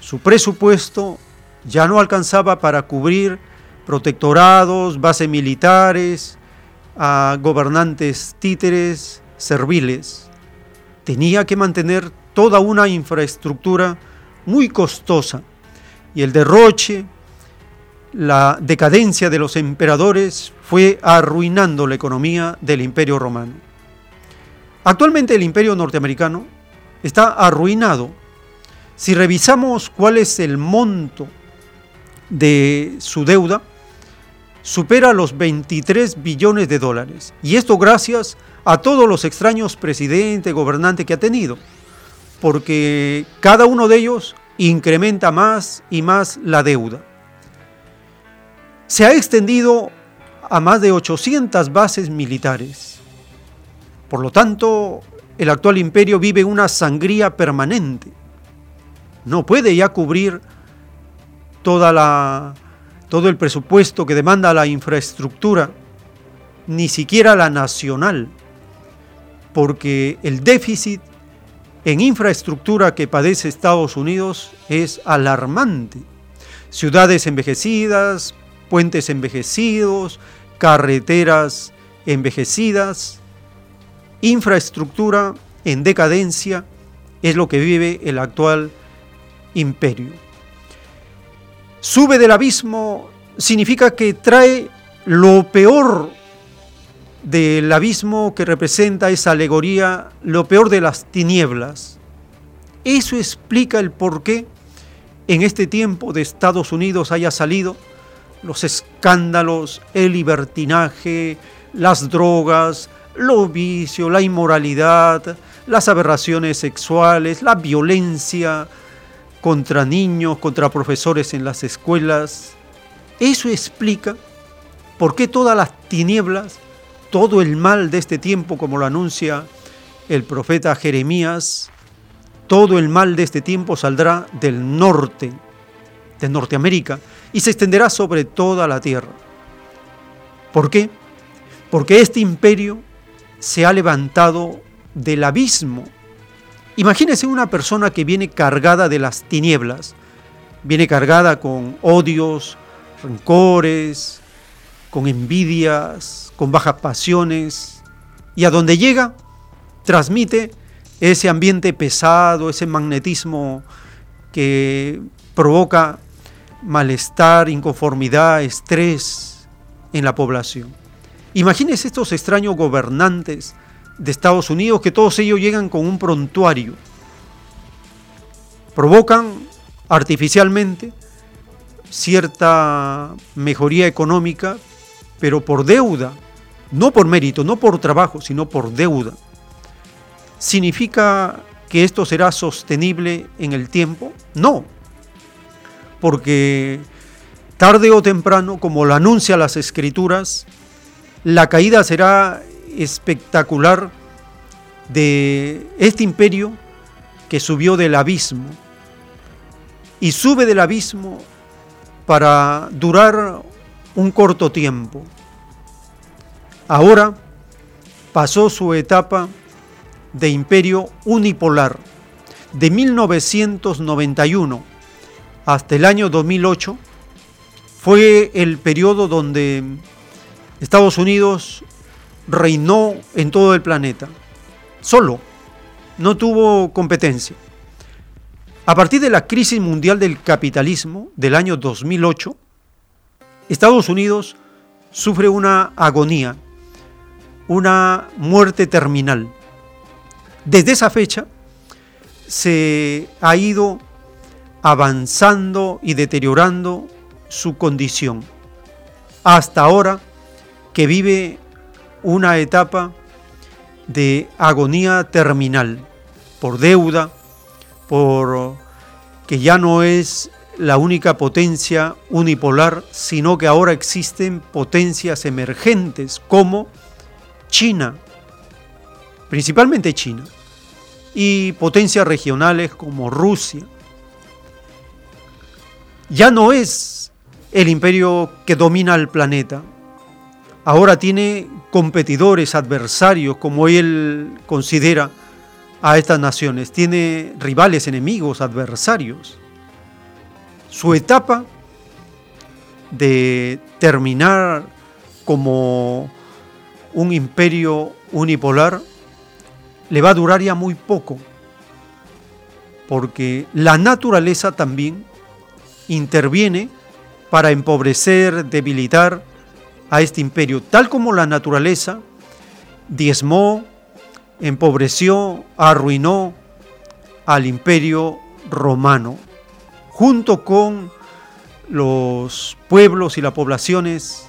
su presupuesto, ya no alcanzaba para cubrir protectorados, bases militares, a gobernantes títeres, serviles. Tenía que mantener toda una infraestructura muy costosa y el derroche, la decadencia de los emperadores fue arruinando la economía del imperio romano. Actualmente el imperio norteamericano está arruinado. Si revisamos cuál es el monto de su deuda, supera los 23 billones de dólares. Y esto gracias a todos los extraños presidentes, gobernantes que ha tenido porque cada uno de ellos incrementa más y más la deuda. Se ha extendido a más de 800 bases militares. Por lo tanto, el actual imperio vive una sangría permanente. No puede ya cubrir toda la, todo el presupuesto que demanda la infraestructura ni siquiera la nacional, porque el déficit en infraestructura que padece Estados Unidos es alarmante. Ciudades envejecidas, puentes envejecidos, carreteras envejecidas, infraestructura en decadencia, es lo que vive el actual imperio. Sube del abismo significa que trae lo peor del abismo que representa esa alegoría, lo peor de las tinieblas. Eso explica el por qué en este tiempo de Estados Unidos haya salido los escándalos, el libertinaje, las drogas, los vicios, la inmoralidad, las aberraciones sexuales, la violencia contra niños, contra profesores en las escuelas. Eso explica por qué todas las tinieblas, todo el mal de este tiempo, como lo anuncia el profeta Jeremías, todo el mal de este tiempo saldrá del norte, de Norteamérica, y se extenderá sobre toda la tierra. ¿Por qué? Porque este imperio se ha levantado del abismo. Imagínese una persona que viene cargada de las tinieblas, viene cargada con odios, rencores, con envidias, con bajas pasiones, y a donde llega, transmite ese ambiente pesado, ese magnetismo que provoca malestar, inconformidad, estrés en la población. Imagínense estos extraños gobernantes de Estados Unidos que todos ellos llegan con un prontuario. Provocan artificialmente cierta mejoría económica, pero por deuda, no por mérito, no por trabajo, sino por deuda. ¿Significa que esto será sostenible en el tiempo? No, porque tarde o temprano, como lo anuncia las escrituras, la caída será espectacular de este imperio que subió del abismo y sube del abismo para durar un corto tiempo. Ahora pasó su etapa de imperio unipolar de 1991 hasta el año 2008 fue el periodo donde Estados Unidos reinó en todo el planeta, solo, no tuvo competencia. A partir de la crisis mundial del capitalismo del año 2008, Estados Unidos sufre una agonía, una muerte terminal. Desde esa fecha se ha ido avanzando y deteriorando su condición. Hasta ahora que vive una etapa de agonía terminal por deuda, por que ya no es la única potencia unipolar, sino que ahora existen potencias emergentes como China, principalmente China, y potencias regionales como Rusia. Ya no es el imperio que domina el planeta, ahora tiene competidores, adversarios, como él considera a estas naciones, tiene rivales, enemigos, adversarios. Su etapa de terminar como un imperio unipolar le va a durar ya muy poco, porque la naturaleza también interviene para empobrecer, debilitar a este imperio, tal como la naturaleza diezmó, empobreció, arruinó al imperio romano, junto con los pueblos y las poblaciones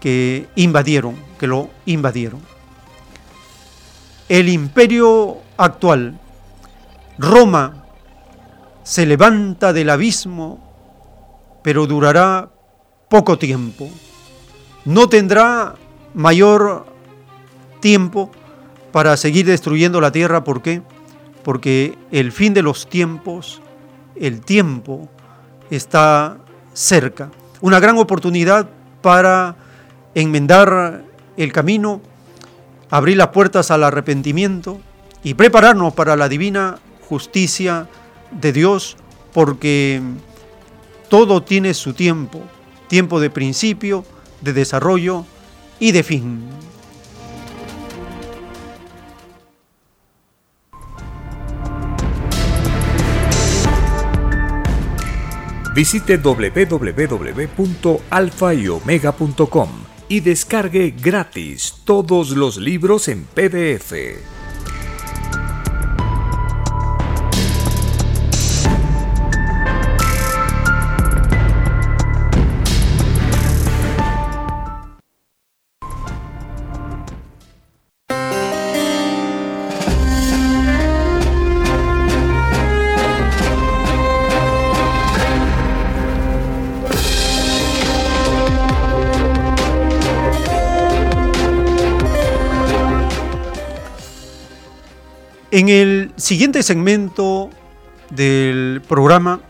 que invadieron, que lo invadieron. El imperio actual, Roma, se levanta del abismo, pero durará poco tiempo no tendrá mayor tiempo para seguir destruyendo la tierra. ¿Por qué? Porque el fin de los tiempos, el tiempo está cerca. Una gran oportunidad para enmendar el camino, abrir las puertas al arrepentimiento y prepararnos para la divina justicia de Dios, porque todo tiene su tiempo, tiempo de principio, de desarrollo y de fin. Visite www.alfayomega.com y descargue gratis todos los libros en PDF. En el siguiente segmento del programa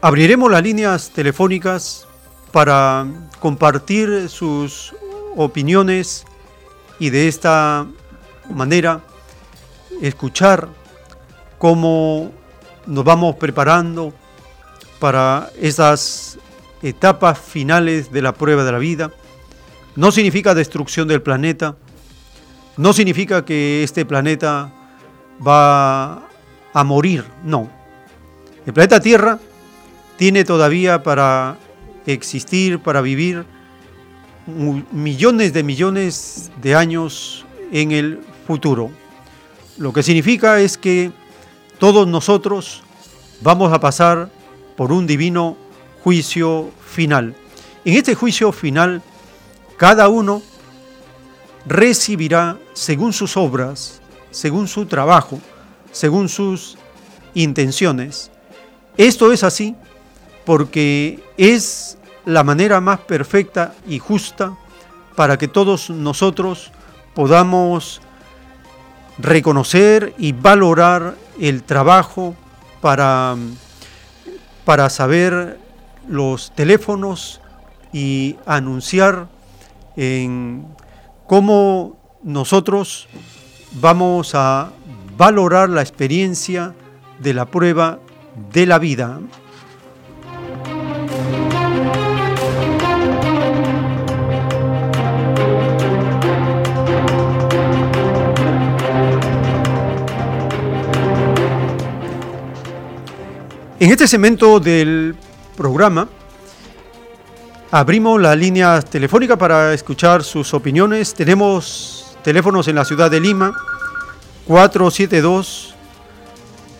abriremos las líneas telefónicas para compartir sus opiniones y de esta manera escuchar cómo nos vamos preparando para esas etapas finales de la prueba de la vida. No significa destrucción del planeta, no significa que este planeta va a morir, no. El planeta Tierra tiene todavía para existir, para vivir millones de millones de años en el futuro. Lo que significa es que todos nosotros vamos a pasar por un divino juicio final. En este juicio final, cada uno recibirá según sus obras según su trabajo, según sus intenciones. Esto es así porque es la manera más perfecta y justa para que todos nosotros podamos reconocer y valorar el trabajo para, para saber los teléfonos y anunciar en cómo nosotros vamos a valorar la experiencia de la prueba de la vida. En este segmento del programa abrimos la línea telefónica para escuchar sus opiniones. Tenemos Teléfonos en la ciudad de Lima, 472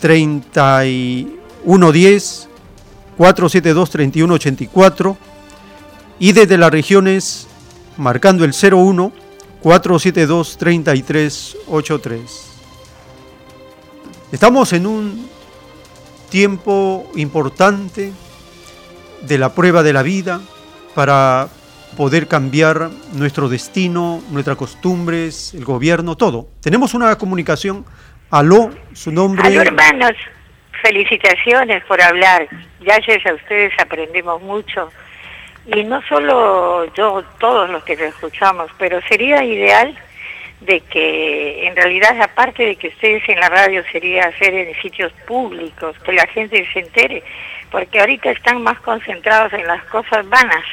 3110 472 3184 y desde las regiones marcando el 01 472 3383. Estamos en un tiempo importante de la prueba de la vida para poder cambiar nuestro destino, nuestras costumbres, el gobierno, todo. Tenemos una comunicación. Aló, su nombre. Aló, hermanos. Felicitaciones por hablar. Gracias a ustedes aprendemos mucho. Y no solo yo, todos los que lo escuchamos, pero sería ideal de que en realidad aparte de que ustedes en la radio sería hacer en sitios públicos, que la gente se entere, porque ahorita están más concentrados en las cosas vanas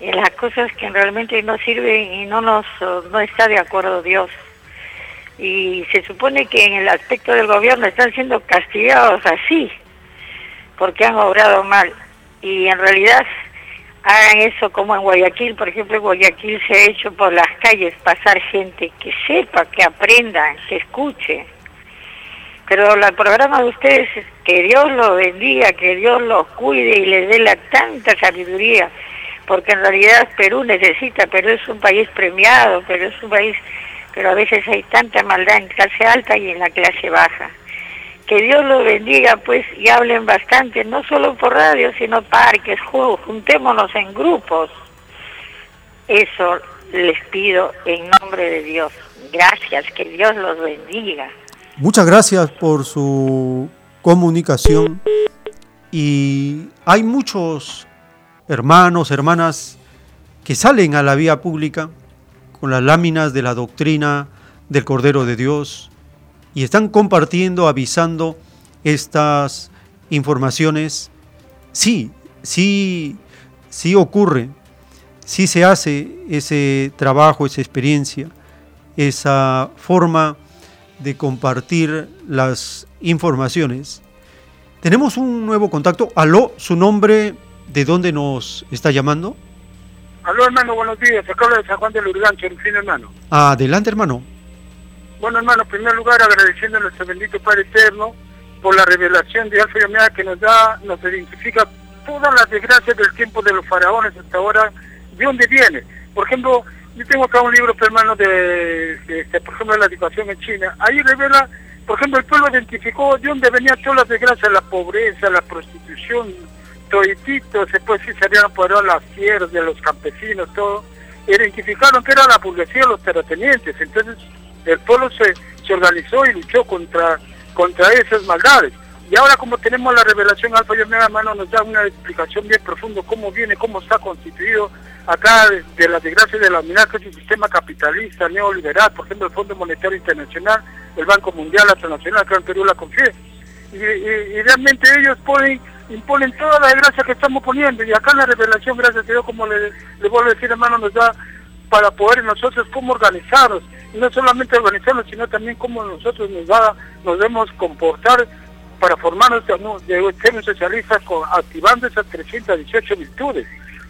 en las cosas que realmente no sirven y no nos no está de acuerdo Dios. Y se supone que en el aspecto del gobierno están siendo castigados así, porque han obrado mal. Y en realidad hagan eso como en Guayaquil, por ejemplo, en Guayaquil se ha hecho por las calles pasar gente que sepa, que aprendan, que escuche. Pero el programa de ustedes, que Dios los bendiga, que Dios los cuide y les dé la tanta sabiduría porque en realidad Perú necesita, Perú es un país premiado, Perú es un país, pero a veces hay tanta maldad en clase alta y en la clase baja. Que Dios los bendiga, pues, y hablen bastante, no solo por radio, sino parques, juegos, juntémonos en grupos. Eso les pido en nombre de Dios. Gracias, que Dios los bendiga. Muchas gracias por su comunicación y hay muchos hermanos, hermanas que salen a la vía pública con las láminas de la doctrina del Cordero de Dios y están compartiendo, avisando estas informaciones. Sí, sí, sí ocurre, sí se hace ese trabajo, esa experiencia, esa forma de compartir las informaciones. Tenemos un nuevo contacto. Aló, su nombre, ¿de dónde nos está llamando? Aló, hermano, buenos días. Acá habla de San Juan del Urgancho, en fin, hermano. Adelante, hermano. Bueno, hermano, en primer lugar, agradeciendo a nuestro bendito Padre Eterno por la revelación de Alfa y Omega que nos da, nos identifica todas las desgracias del tiempo de los faraones hasta ahora, de dónde viene. Por ejemplo, yo tengo acá un libro, hermano, de, de, por ejemplo, de la educación en China. Ahí revela, por ejemplo, el pueblo identificó de dónde venían todas las desgracias, la pobreza, la prostitución, toditito, se puede decir, se habían apoderado las tierras de los campesinos, todo. Identificaron que era la burguesía de los terratenientes. Entonces, el pueblo se, se organizó y luchó contra, contra esas maldades. Y ahora como tenemos la revelación Alfa y Omega, hermano, nos da una explicación bien profunda cómo viene, cómo está constituido acá de, las desgracias de la humanidad, que es un sistema capitalista, neoliberal, por ejemplo, el Fondo Monetario Internacional, el Banco Mundial, la Transnacional, acá en Perú la CONFIE. Y, realmente ellos ponen, imponen toda la desgracia que estamos poniendo. Y acá la revelación, gracias a Dios, como le, le vuelvo a decir, hermano, nos da para poder nosotros cómo organizarnos. Y no solamente organizarnos, sino también cómo nosotros nos, va, nos debemos comportar para formarnos de ser socialistas activando esas 318 virtudes.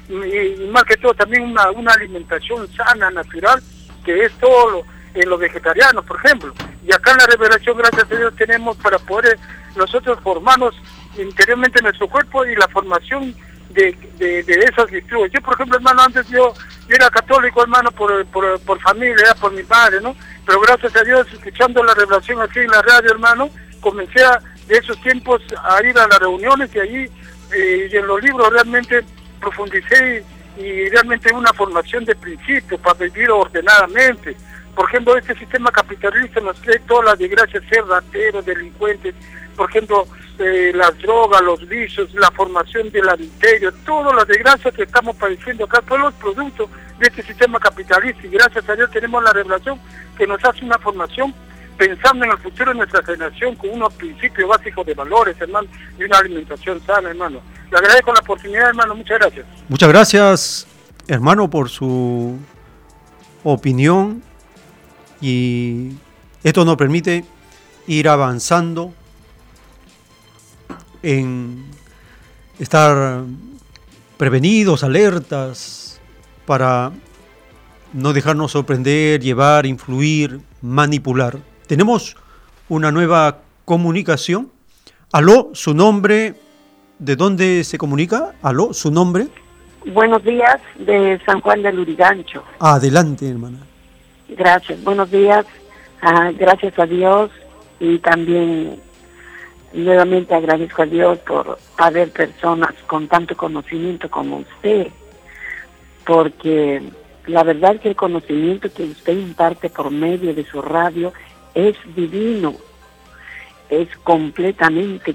Y, más que todo también una, una alimentación sana, natural, que es todo en los vegetarianos, por ejemplo. Y acá en la revelación, gracias a Dios, tenemos para poder nosotros formarnos interiormente nuestro cuerpo y la formación de, de, esas virtudes. Yo, por ejemplo, hermano, antes yo, era católico, hermano, por, por, familia, por mi padre, ¿no? Pero gracias a Dios, escuchando la revelación aquí en la radio, hermano, comencé a de esos tiempos a ir a las reuniones y allí eh, y en los libros realmente profundicé y, realmente una formación de principios para vivir ordenadamente. Por ejemplo, este sistema capitalista nos trae todas las desgracias, ser rateros, delincuentes, por ejemplo, eh, las drogas, los vicios, la formación del adulterio, todas las desgracias que estamos padeciendo acá, todos los productos de este sistema capitalista y gracias a Dios tenemos la revelación que nos hace una formación pensando en el futuro de nuestra generación con unos principios básicos de valores, hermano, y una alimentación sana, hermano. Le agradezco la oportunidad, hermano. Muchas gracias. Muchas gracias, hermano, por su opinión y esto nos permite ir avanzando en estar prevenidos, alertas, para no dejarnos sorprender, llevar, influir, manipular. Tenemos una nueva comunicación. Aló, su nombre, ¿de dónde se comunica? Aló, su nombre. Buenos días, de San Juan del Urigancho. Adelante, hermana. Gracias, buenos días. Ah, gracias a Dios y también nuevamente agradezco a Dios por haber personas con tanto conocimiento como usted, porque la verdad es que el conocimiento que usted imparte por medio de su radio es divino, es completamente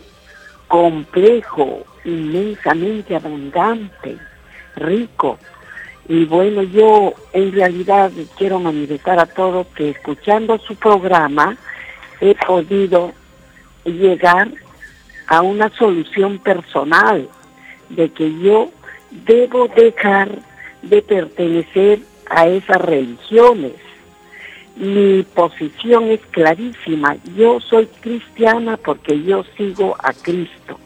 complejo, inmensamente abundante, rico. Y bueno, yo en realidad quiero manifestar a todos que escuchando su programa he podido llegar a una solución personal de que yo debo dejar de pertenecer a esas religiones mi posición es clarísima. Yo soy cristiana porque yo sigo a Cristo.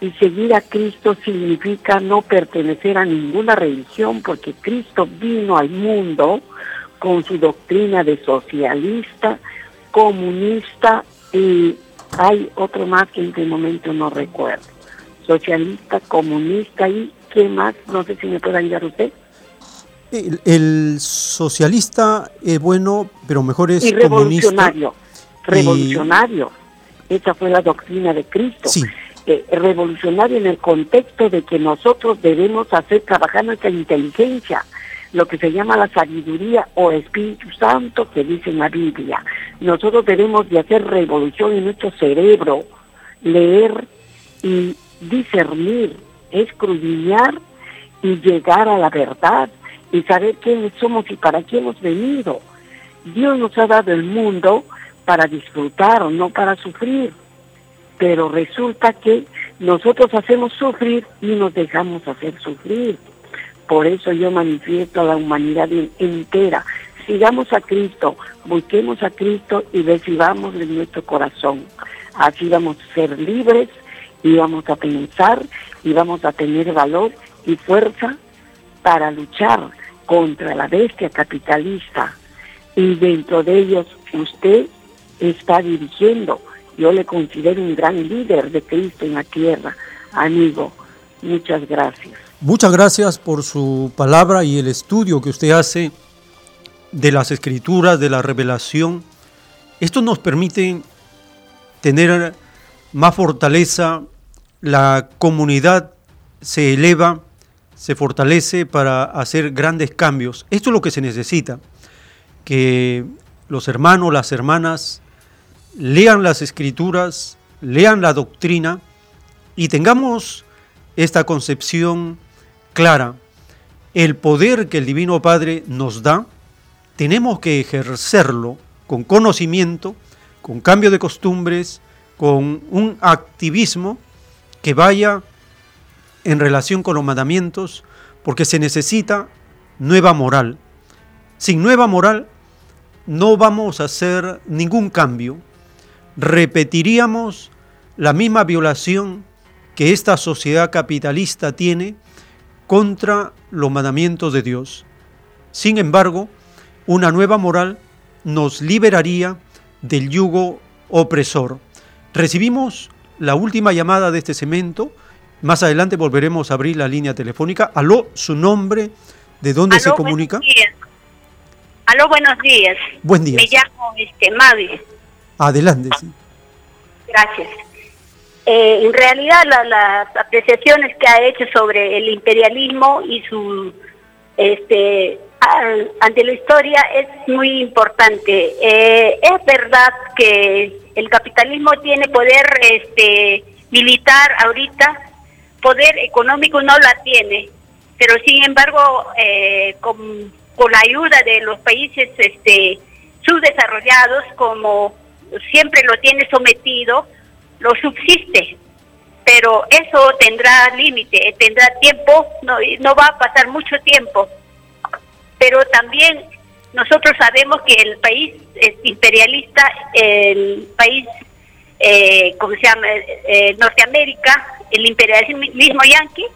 Y seguir a Cristo significa no pertenecer a ninguna religión porque Cristo vino al mundo con su doctrina de socialista, comunista y hay otro más que en este momento no recuerdo. Socialista, comunista y ¿qué más? No sé si me puede ayudar usted. El, socialista es bueno, pero mejor es y revolucionario. Revolucionario. Esa fue la doctrina de Cristo. Sí. Eh, revolucionario en el contexto de que nosotros debemos hacer trabajar nuestra inteligencia, lo que se llama la sabiduría o Espíritu Santo que dice en la Biblia. Nosotros debemos de hacer revolución en nuestro cerebro, leer y discernir, escudriñar y llegar a la verdad y saber quiénes somos y para qué hemos venido. Dios nos ha dado el mundo para disfrutar no para sufrir, pero resulta que nosotros hacemos sufrir y nos dejamos hacer sufrir. Por eso yo manifiesto a la humanidad entera. Sigamos a Cristo, busquemos a Cristo y recibamos en nuestro corazón. Así vamos a ser libres y vamos a pensar y vamos a tener valor y fuerza para luchar contra la bestia capitalista. Y dentro de ellos usted está dirigiendo. Yo le considero un gran líder de Cristo en la tierra. Amigo, muchas gracias. Muchas gracias por su palabra y el estudio que usted hace de las escrituras, de la revelación. Esto nos permite tener más fortaleza, la comunidad se eleva, se fortalece para hacer grandes cambios. Esto es lo que se necesita, que los hermanos, las hermanas lean las escrituras, lean la doctrina y tengamos esta concepción clara. El poder que el Divino Padre nos da, tenemos que ejercerlo con conocimiento, con cambio de costumbres, con un activismo que vaya en relación con los mandamientos, porque se necesita nueva moral. Sin nueva moral no vamos a hacer ningún cambio. Repetiríamos la misma violación que esta sociedad capitalista tiene contra los mandamientos de Dios. Sin embargo, una nueva moral nos liberaría del yugo opresor. Recibimos la última llamada de este cemento. Más adelante volveremos a abrir la línea telefónica. Aló, su nombre, ¿de dónde se comunica? Aló, buenos días. Buen día. Me llamo este. Adelante. Sí. Gracias. Eh, en realidad las apreciaciones que ha hecho sobre el imperialismo y su este ante la historia es muy importante. Eh, es verdad que el capitalismo tiene poder este militar ahorita, poder económico no la tiene, pero sin embargo eh, con, con, la ayuda de los países este subdesarrollados, como siempre lo tiene sometido, lo subsiste. Pero eso tendrá límite, tendrá tiempo, no, no va a pasar mucho tiempo. Pero también nosotros sabemos que el país es imperialista, el país, eh, ¿cómo se llama?, eh, Norteamérica, el imperialismo yanqui,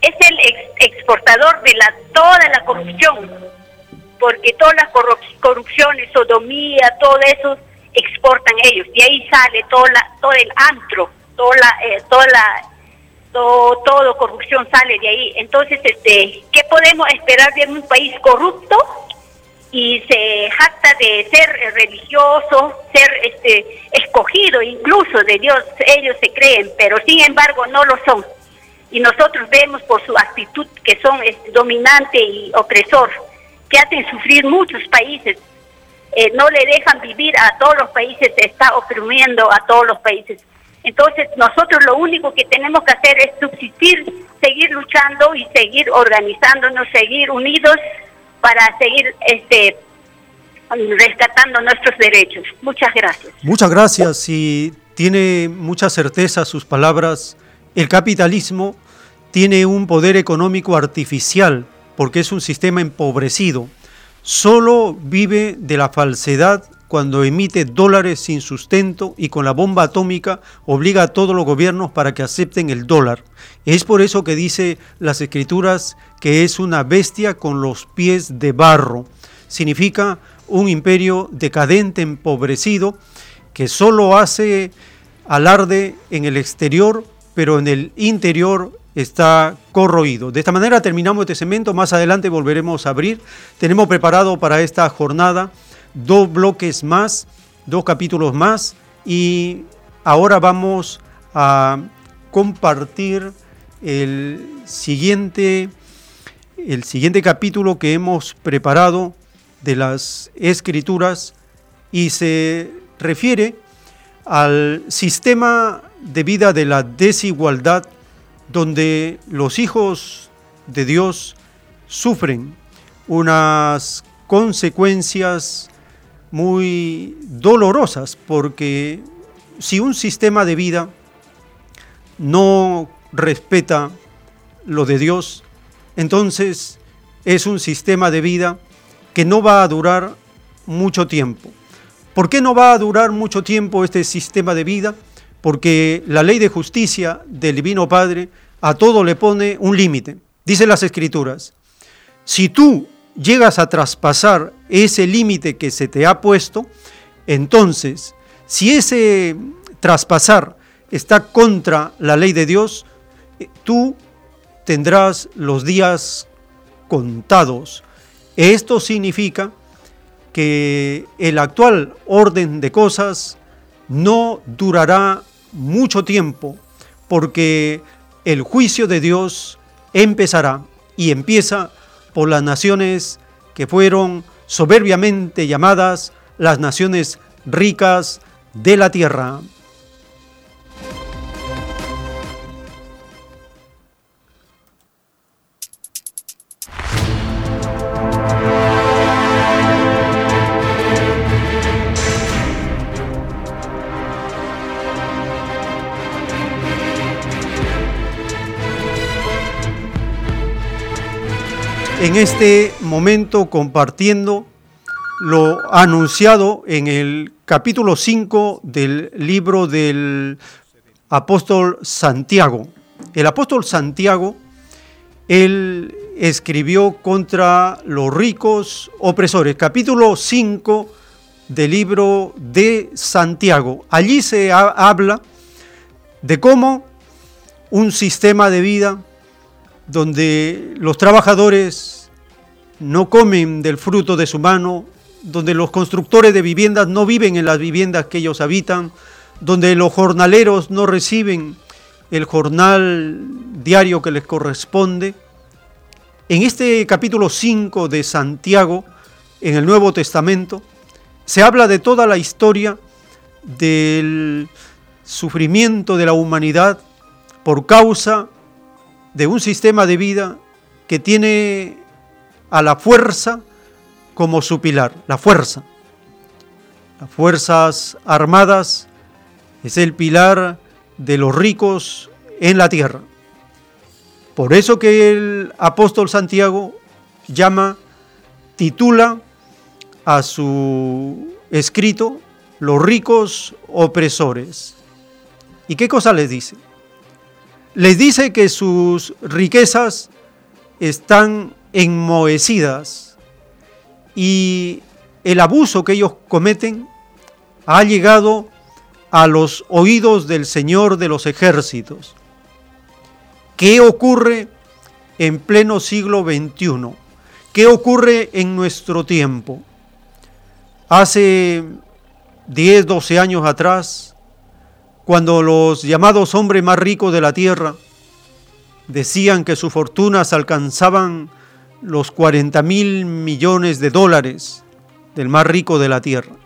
es el exportador de la toda la corrupción, porque todas las corrupciones, sodomía, todo eso exportan ellos, y ahí sale todo, la, todo el antro, toda la, eh, toda la, todo, corrupción sale de ahí. Entonces, este, ¿qué podemos esperar de un país corrupto? y se jacta de ser religioso, ser este escogido incluso de Dios, ellos se creen, pero sin embargo no lo son. Y nosotros vemos por su actitud que son este, dominante y opresor, que hacen sufrir muchos países. Eh, no le dejan vivir a todos los países, está oprimiendo a todos los países. Entonces nosotros lo único que tenemos que hacer es subsistir, seguir luchando y seguir organizándonos, seguir unidos para seguir este rescatando nuestros derechos. Muchas gracias. Muchas gracias y tiene mucha certeza sus palabras. El capitalismo tiene un poder económico artificial porque es un sistema empobrecido. Solo vive de la falsedad cuando emite dólares sin sustento y con la bomba atómica obliga a todos los gobiernos para que acepten el dólar. Es por eso que dice las escrituras que es una bestia con los pies de barro. Significa un imperio decadente, empobrecido, que solo hace alarde en el exterior, pero en el interior está corroído. De esta manera terminamos este cemento, más adelante volveremos a abrir. Tenemos preparado para esta jornada dos bloques más, dos capítulos más y ahora vamos a compartir el siguiente el siguiente capítulo que hemos preparado de las escrituras y se refiere al sistema de vida de la desigualdad donde los hijos de Dios sufren unas consecuencias muy dolorosas, porque si un sistema de vida no respeta lo de Dios, entonces es un sistema de vida que no va a durar mucho tiempo. ¿Por qué no va a durar mucho tiempo este sistema de vida? Porque la ley de justicia del Divino Padre a todo le pone un límite. Dice las Escrituras, si tú llegas a traspasar ese límite que se te ha puesto, entonces, si ese traspasar está contra la ley de Dios, eh, tú tendrás los días contados. Esto significa que el actual orden de cosas no durará mucho tiempo, porque el juicio de Dios empezará y empieza por las naciones que fueron soberbiamente llamadas las naciones ricas de la tierra. En este momento compartiendo lo anunciado en el capítulo 5 del libro del apóstol Santiago. El apóstol Santiago, él escribió contra los ricos opresores. Capítulo 5 del libro de Santiago. Allí se habla de cómo un sistema de vida donde los trabajadores no comen del fruto de su mano, donde los constructores de viviendas no viven en las viviendas que ellos habitan, donde los jornaleros no reciben el jornal diario que les corresponde. En este capítulo 5 de Santiago, en el Nuevo Testamento, se habla de toda la historia del sufrimiento de la humanidad por causa de un sistema de vida que tiene a la fuerza como su pilar, la fuerza. Las Fuerzas Armadas es el pilar de los ricos en la tierra. Por eso que el apóstol Santiago llama, titula a su escrito Los ricos opresores. ¿Y qué cosa les dice? Les dice que sus riquezas están enmohecidas y el abuso que ellos cometen ha llegado a los oídos del Señor de los ejércitos. ¿Qué ocurre en pleno siglo XXI? ¿Qué ocurre en nuestro tiempo? Hace 10, 12 años atrás, cuando los llamados hombres más ricos de la tierra decían que sus fortunas alcanzaban los 40 mil millones de dólares del más rico de la tierra.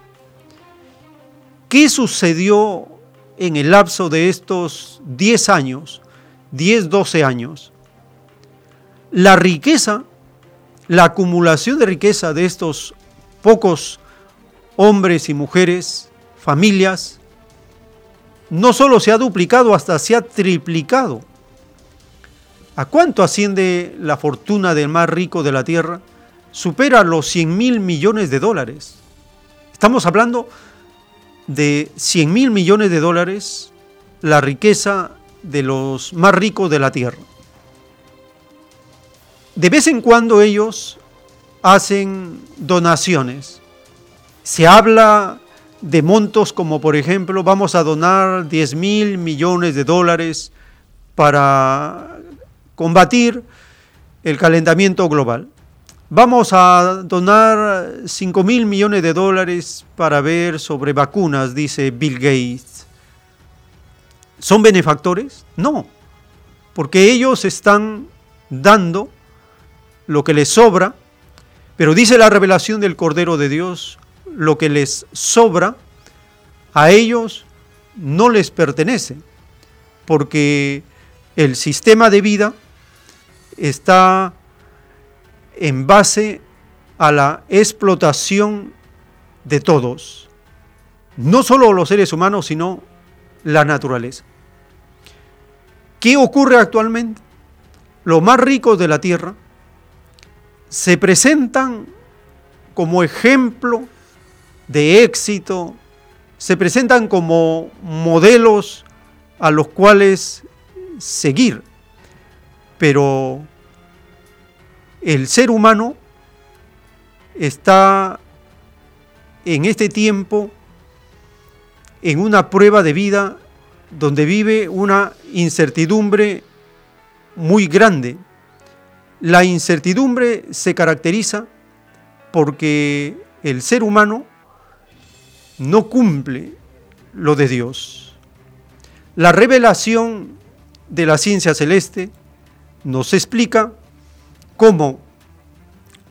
¿Qué sucedió en el lapso de estos 10 años, 10, 12 años? La riqueza, la acumulación de riqueza de estos pocos hombres y mujeres, familias, no solo se ha duplicado, hasta se ha triplicado. ¿A cuánto asciende la fortuna del más rico de la tierra? Supera los 100 mil millones de dólares. Estamos hablando de 100 mil millones de dólares la riqueza de los más ricos de la tierra. De vez en cuando ellos hacen donaciones. Se habla de montos como por ejemplo vamos a donar 10 mil millones de dólares para combatir el calentamiento global. Vamos a donar 5 mil millones de dólares para ver sobre vacunas, dice Bill Gates. ¿Son benefactores? No, porque ellos están dando lo que les sobra, pero dice la revelación del Cordero de Dios, lo que les sobra, a ellos no les pertenece, porque el sistema de vida está en base a la explotación de todos, no solo los seres humanos, sino la naturaleza. ¿Qué ocurre actualmente? Los más ricos de la tierra se presentan como ejemplo de éxito, se presentan como modelos a los cuales seguir. Pero el ser humano está en este tiempo en una prueba de vida donde vive una incertidumbre muy grande. La incertidumbre se caracteriza porque el ser humano no cumple lo de Dios. La revelación de la ciencia celeste nos explica cómo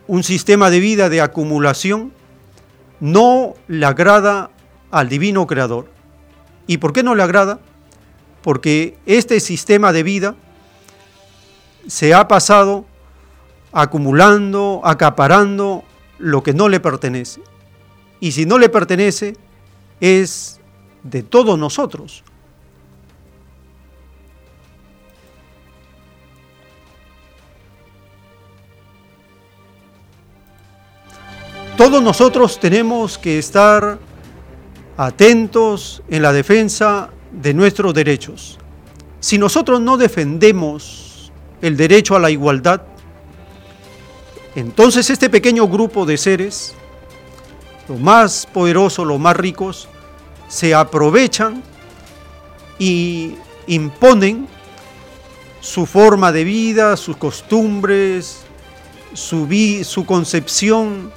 un sistema de vida de acumulación no le agrada al divino creador. ¿Y por qué no le agrada? Porque este sistema de vida se ha pasado acumulando, acaparando lo que no le pertenece. Y si no le pertenece, es de todos nosotros. Todos nosotros tenemos que estar atentos en la defensa de nuestros derechos. Si nosotros no defendemos el derecho a la igualdad, entonces este pequeño grupo de seres, los más poderosos, los más ricos, se aprovechan y imponen su forma de vida, sus costumbres, su, su concepción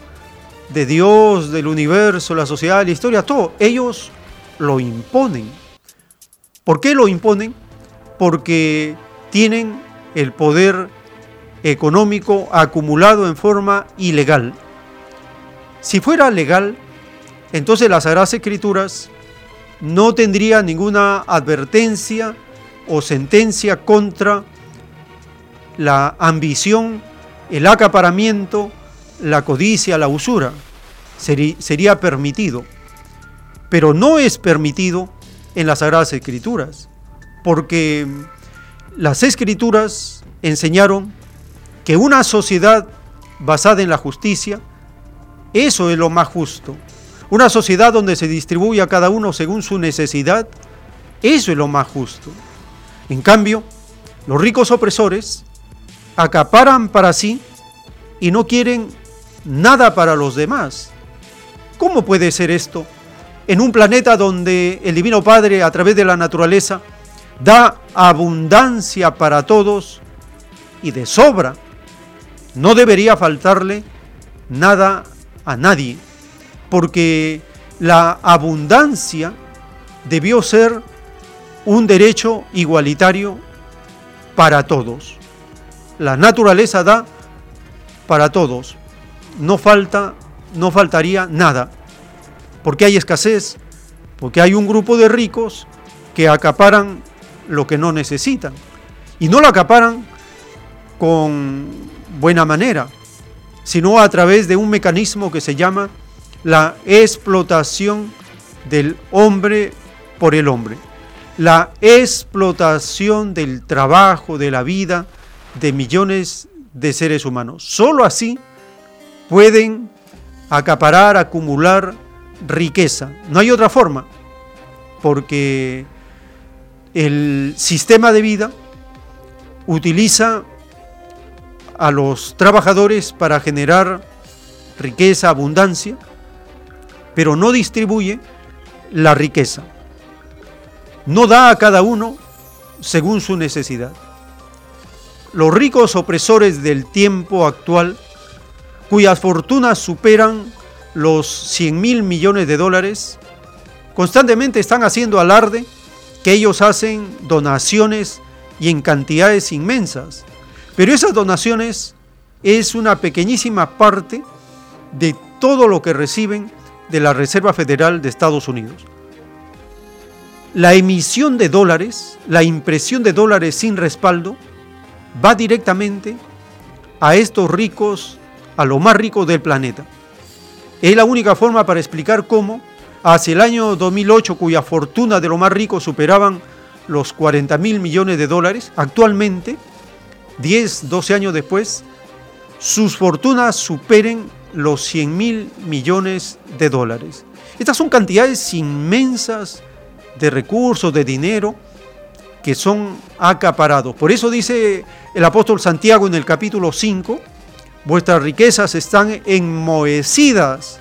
de Dios, del universo, la sociedad, la historia, todo. Ellos lo imponen. ¿Por qué lo imponen? Porque tienen el poder económico acumulado en forma ilegal. Si fuera legal, entonces las Sagradas Escrituras no tendría ninguna advertencia o sentencia contra la ambición, el acaparamiento, la codicia, la usura. Sería, permitido. Pero no es permitido en las Sagradas Escrituras, porque las Escrituras enseñaron que una sociedad basada en la justicia, eso es lo más justo. Una sociedad donde se distribuye a cada uno según su necesidad, eso es lo más justo. En cambio, los ricos opresores acaparan para sí y no quieren nada para los demás. ¿Cómo puede ser esto? En un planeta donde el Divino Padre, a través de la naturaleza, da abundancia para todos y de sobra, no debería faltarle nada a nadie, porque la abundancia debió ser un derecho igualitario para todos. La naturaleza da para todos, no falta, no faltaría nada, porque hay escasez, porque hay un grupo de ricos que acaparan lo que no necesitan. Y no lo acaparan con buena manera, sino a través de un mecanismo que se llama la explotación del hombre por el hombre, la explotación del trabajo, de la vida de millones de seres humanos. Solo así pueden acaparar, acumular riqueza. No hay otra forma, porque el sistema de vida utiliza a los trabajadores para generar riqueza, abundancia, pero no distribuye la riqueza. No da a cada uno según su necesidad. Los ricos opresores del tiempo actual cuyas fortunas superan los 100 mil millones de dólares, constantemente están haciendo alarde que ellos hacen donaciones y en cantidades inmensas. Pero esas donaciones es una pequeñísima parte de todo lo que reciben de la Reserva Federal de Estados Unidos. La emisión de dólares, la impresión de dólares sin respaldo, va directamente a estos ricos a lo más rico del planeta. Es la única forma para explicar cómo, hacia el año 2008, cuya fortuna de lo más rico superaban los 40 mil millones de dólares, actualmente, 10, 12 años después, sus fortunas superen los 100 mil millones de dólares. Estas son cantidades inmensas de recursos, de dinero, que son acaparados. Por eso dice el apóstol Santiago en el capítulo 5, vuestras riquezas están enmohecidas,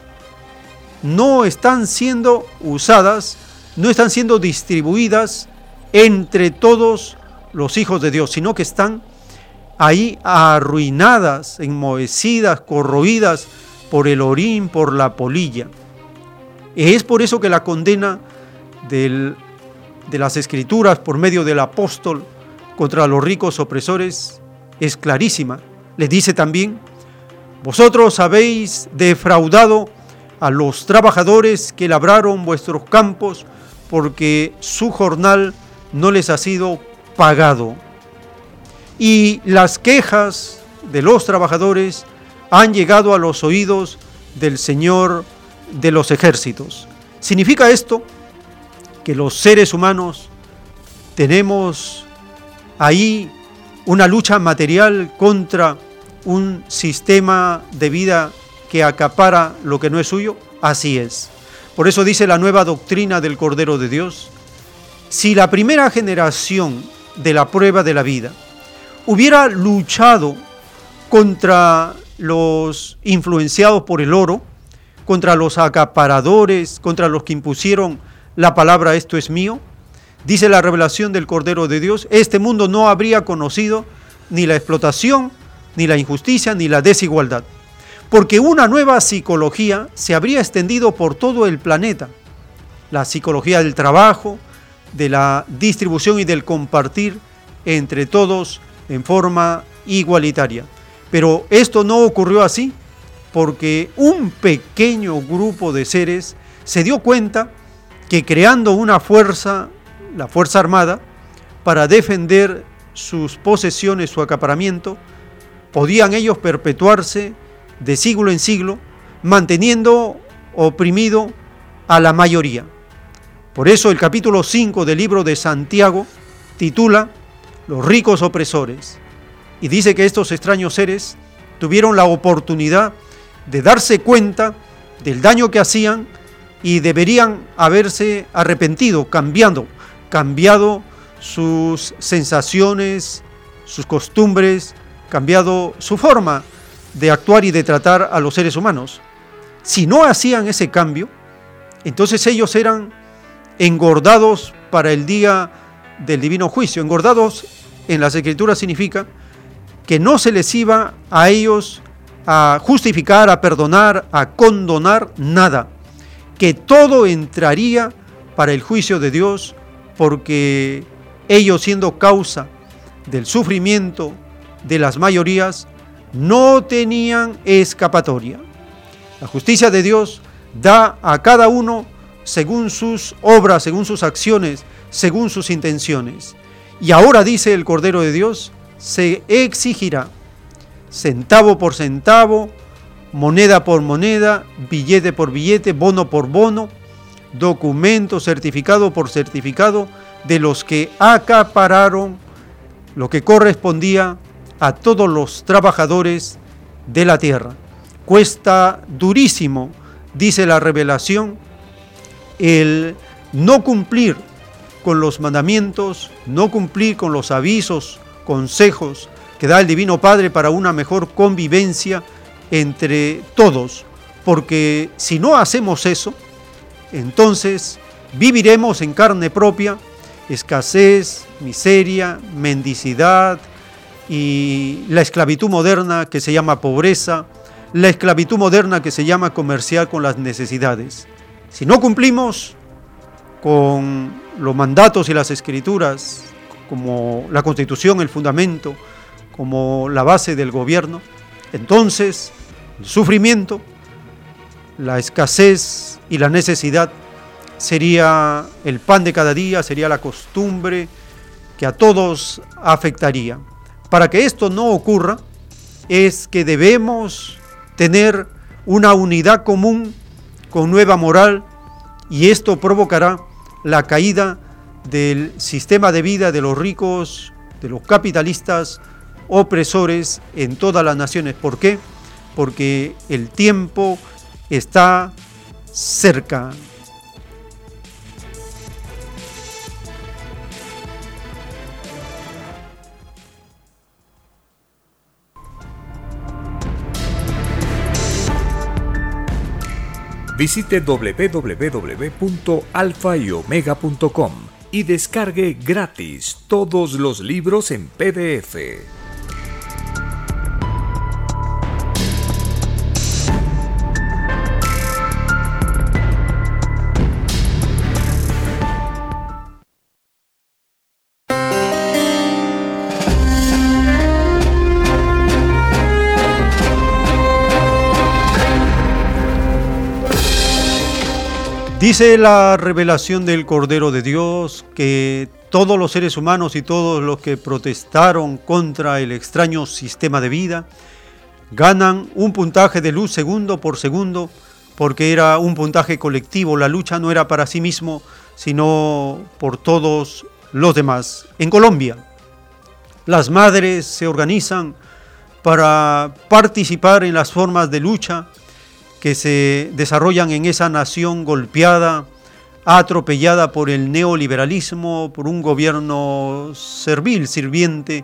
no están siendo usadas, no están siendo distribuidas entre todos los hijos de Dios, sino que están ahí arruinadas, enmohecidas, corroídas por el orín, por la polilla. Es por eso que la condena de las escrituras por medio del apóstol contra los ricos opresores es clarísima. Les dice también, vosotros habéis defraudado a los trabajadores que labraron vuestros campos porque su jornal no les ha sido pagado. Y las quejas de los trabajadores han llegado a los oídos del Señor de los ejércitos. ¿Significa esto que los seres humanos tenemos ahí una lucha material contra un sistema de vida que acapara lo que no es suyo? Así es. Por eso dice la nueva doctrina del Cordero de Dios, si la primera generación de la prueba de la vida hubiera luchado contra los influenciados por el oro, contra los acaparadores, contra los que impusieron la palabra esto es mío, dice la revelación del Cordero de Dios, este mundo no habría conocido ni la explotación, ni la injusticia, ni la desigualdad, porque una nueva psicología se habría extendido por todo el planeta, la psicología del trabajo, de la distribución y del compartir entre todos en forma igualitaria. Pero esto no ocurrió así porque un pequeño grupo de seres se dio cuenta que creando una fuerza, la Fuerza Armada, para defender sus posesiones, su acaparamiento, podían ellos perpetuarse de siglo en siglo, manteniendo oprimido a la mayoría. Por eso el capítulo 5 del libro de Santiago titula Los ricos opresores y dice que estos extraños seres tuvieron la oportunidad de darse cuenta del daño que hacían y deberían haberse arrepentido, cambiando, cambiado sus sensaciones, sus costumbres, cambiado su forma de actuar y de tratar a los seres humanos. Si no hacían ese cambio, entonces ellos eran engordados para el día del divino juicio. Engordados en las escrituras significa que no se les iba a ellos a justificar, a perdonar, a condonar nada, que todo entraría para el juicio de Dios porque ellos siendo causa del sufrimiento de las mayorías, no tenían escapatoria. La justicia de Dios da a cada uno según sus obras, según sus acciones, según sus intenciones. Y ahora dice el Cordero de Dios, se exigirá centavo por centavo, moneda por moneda, billete por billete, bono por bono, documento certificado por certificado de los que acapararon lo que correspondía a todos los trabajadores de la tierra. Cuesta durísimo, dice la revelación, el no cumplir con los mandamientos, no cumplir con los avisos, consejos que da el Divino Padre para una mejor convivencia entre todos, porque si no hacemos eso, entonces viviremos en carne propia escasez, miseria, mendicidad y la esclavitud moderna que se llama pobreza, la esclavitud moderna que se llama comercial con las necesidades. Si no cumplimos con los mandatos y las escrituras, como la constitución, el fundamento, como la base del gobierno, entonces el sufrimiento, la escasez y la necesidad sería el pan de cada día, sería la costumbre que a todos afectaría. Para que esto no ocurra, es que debemos tener una unidad común con nueva moral y esto provocará la caída del sistema de vida de los ricos, de los capitalistas opresores en todas las naciones. ¿Por qué? Porque el tiempo está cerca. Visite www.alfayomega.com y descargue gratis todos los libros en PDF. Dice la revelación del Cordero de Dios que todos los seres humanos y todos los que protestaron contra el extraño sistema de vida ganan un puntaje de luz segundo por segundo porque era un puntaje colectivo, la lucha no era para sí mismo, sino por todos los demás. En Colombia, las madres se organizan para participar en las formas de lucha que se desarrollan en esa nación golpeada, atropellada por el neoliberalismo, por un gobierno servil, sirviente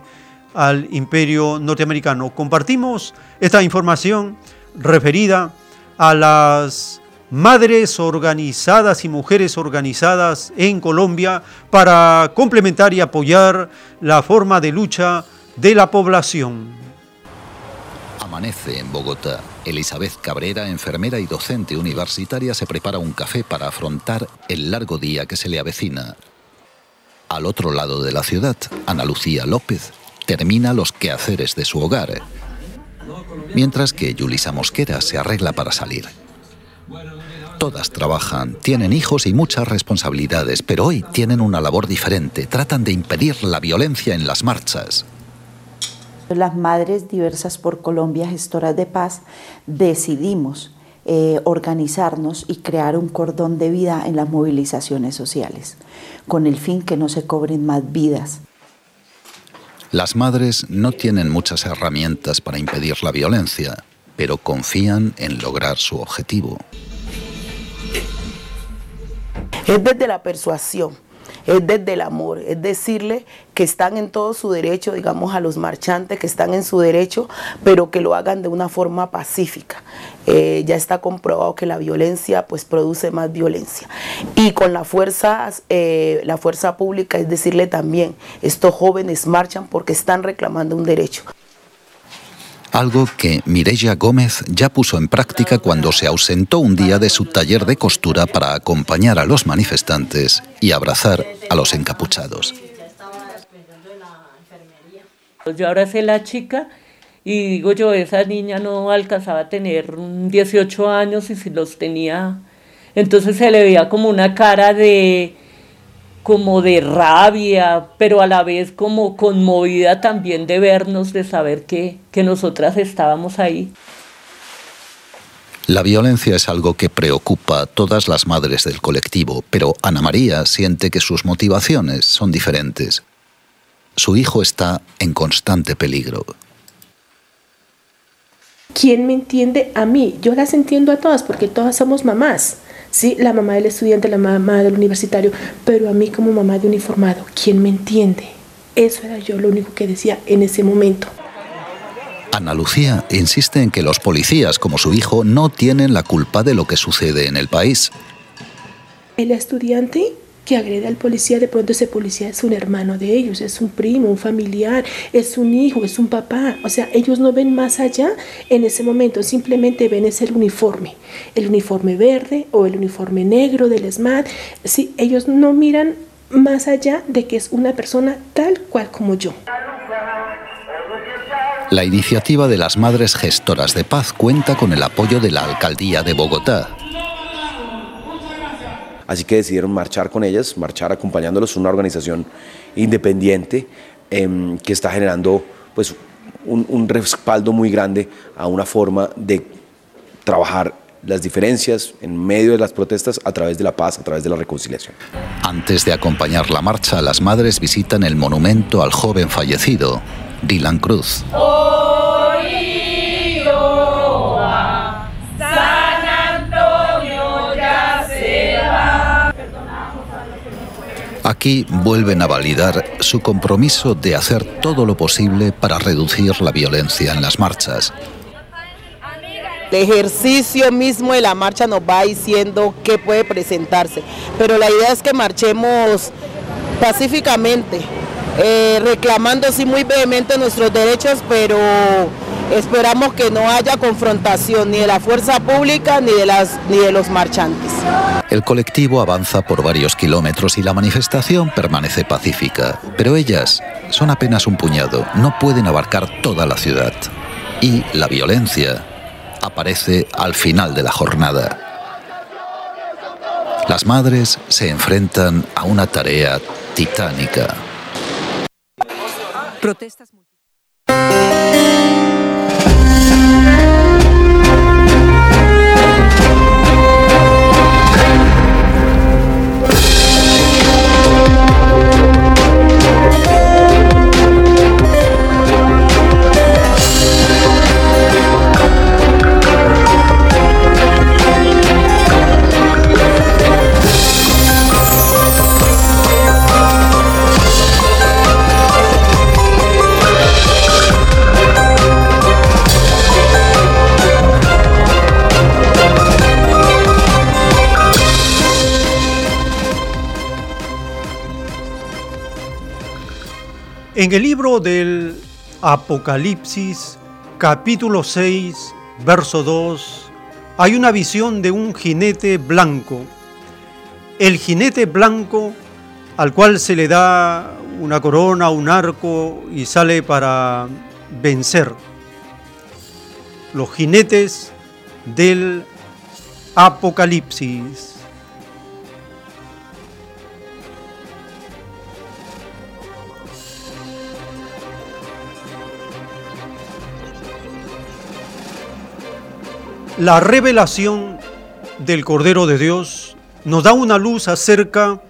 al imperio norteamericano. Compartimos esta información referida a las madres organizadas y mujeres organizadas en Colombia para complementar y apoyar la forma de lucha de la población. Amanece en Bogotá. Elizabeth Cabrera, enfermera y docente universitaria, se prepara un café para afrontar el largo día que se le avecina. Al otro lado de la ciudad, Ana Lucía López termina los quehaceres de su hogar, mientras que Yulisa Mosquera se arregla para salir. Todas trabajan, tienen hijos y muchas responsabilidades, pero hoy tienen una labor diferente. Tratan de impedir la violencia en las marchas. Las Madres Diversas por Colombia, gestoras de paz, decidimos eh, organizarnos y crear un cordón de vida en las movilizaciones sociales, con el fin que no se cobren más vidas. Las madres no tienen muchas herramientas para impedir la violencia, pero confían en lograr su objetivo. Es desde la persuasión es desde el amor, es decirle que están en todo su derecho, digamos, a los marchantes que están en su derecho, pero que lo hagan de una forma pacífica. Eh, ya está comprobado que la violencia pues produce más violencia. Y con la eh, la fuerza pública es decirle también, estos jóvenes marchan porque están reclamando un derecho algo que Mireya Gómez ya puso en práctica cuando se ausentó un día de su taller de costura para acompañar a los manifestantes y abrazar a los encapuchados. Yo abracé a la chica y digo yo, esa niña no alcanzaba a tener 18 años y si los tenía, entonces se le veía como una cara de, como de rabia, pero a la vez como conmovida también de vernos, de saber que, que nosotras estábamos ahí. La violencia es algo que preocupa a todas las madres del colectivo, pero Ana María siente que sus motivaciones son diferentes. Su hijo está en constante peligro. ¿Quién me entiende a mí? Yo las entiendo a todas porque todas somos mamás. Sí, la mamá del estudiante, la mamá del universitario, pero a mí como mamá de uniformado, ¿quién me entiende? Eso era yo lo único que decía en ese momento. Ana Lucía insiste en que los policías, como su hijo, no tienen la culpa de lo que sucede en el país. El estudiante que agrede al policía, de pronto ese policía es un hermano de ellos, es un primo, un familiar, es un hijo, es un papá. O sea, ellos no ven más allá en ese momento, simplemente ven ese uniforme, el uniforme verde o el uniforme negro del SMAT. Sí, ellos no miran más allá de que es una persona tal cual como yo. La iniciativa de las Madres Gestoras de Paz cuenta con el apoyo de la Alcaldía de Bogotá, Así que decidieron marchar con ellas, marchar acompañándolos, una organización independiente em, que está generando pues, un, respaldo muy grande a una forma de trabajar las diferencias en medio de las protestas a través de la paz, a través de la reconciliación. Antes de acompañar la marcha, las madres visitan el monumento al joven fallecido, Dylan Cruz. Vuelven a validar su compromiso de hacer todo lo posible para reducir la violencia en las marchas. El ejercicio mismo de la marcha nos va diciendo qué puede presentarse, pero la idea es que marchemos pacíficamente, eh, reclamando sí muy vehemente nuestros derechos, pero esperamos que no haya confrontación ni de la fuerza pública ni de, las, ni de los marchantes. El colectivo avanza por varios kilómetros y la manifestación permanece pacífica, pero ellas son apenas un puñado, no pueden abarcar toda la ciudad. Y la violencia aparece al final de la jornada. Las madres se enfrentan a una tarea titánica. Protestas En el libro del Apocalipsis, capítulo 6, verso 2, hay una visión de un jinete blanco. El jinete blanco al cual se le da una corona, un arco y sale para vencer. Los jinetes del Apocalipsis. La revelación del Cordero de Dios nos da una luz acerca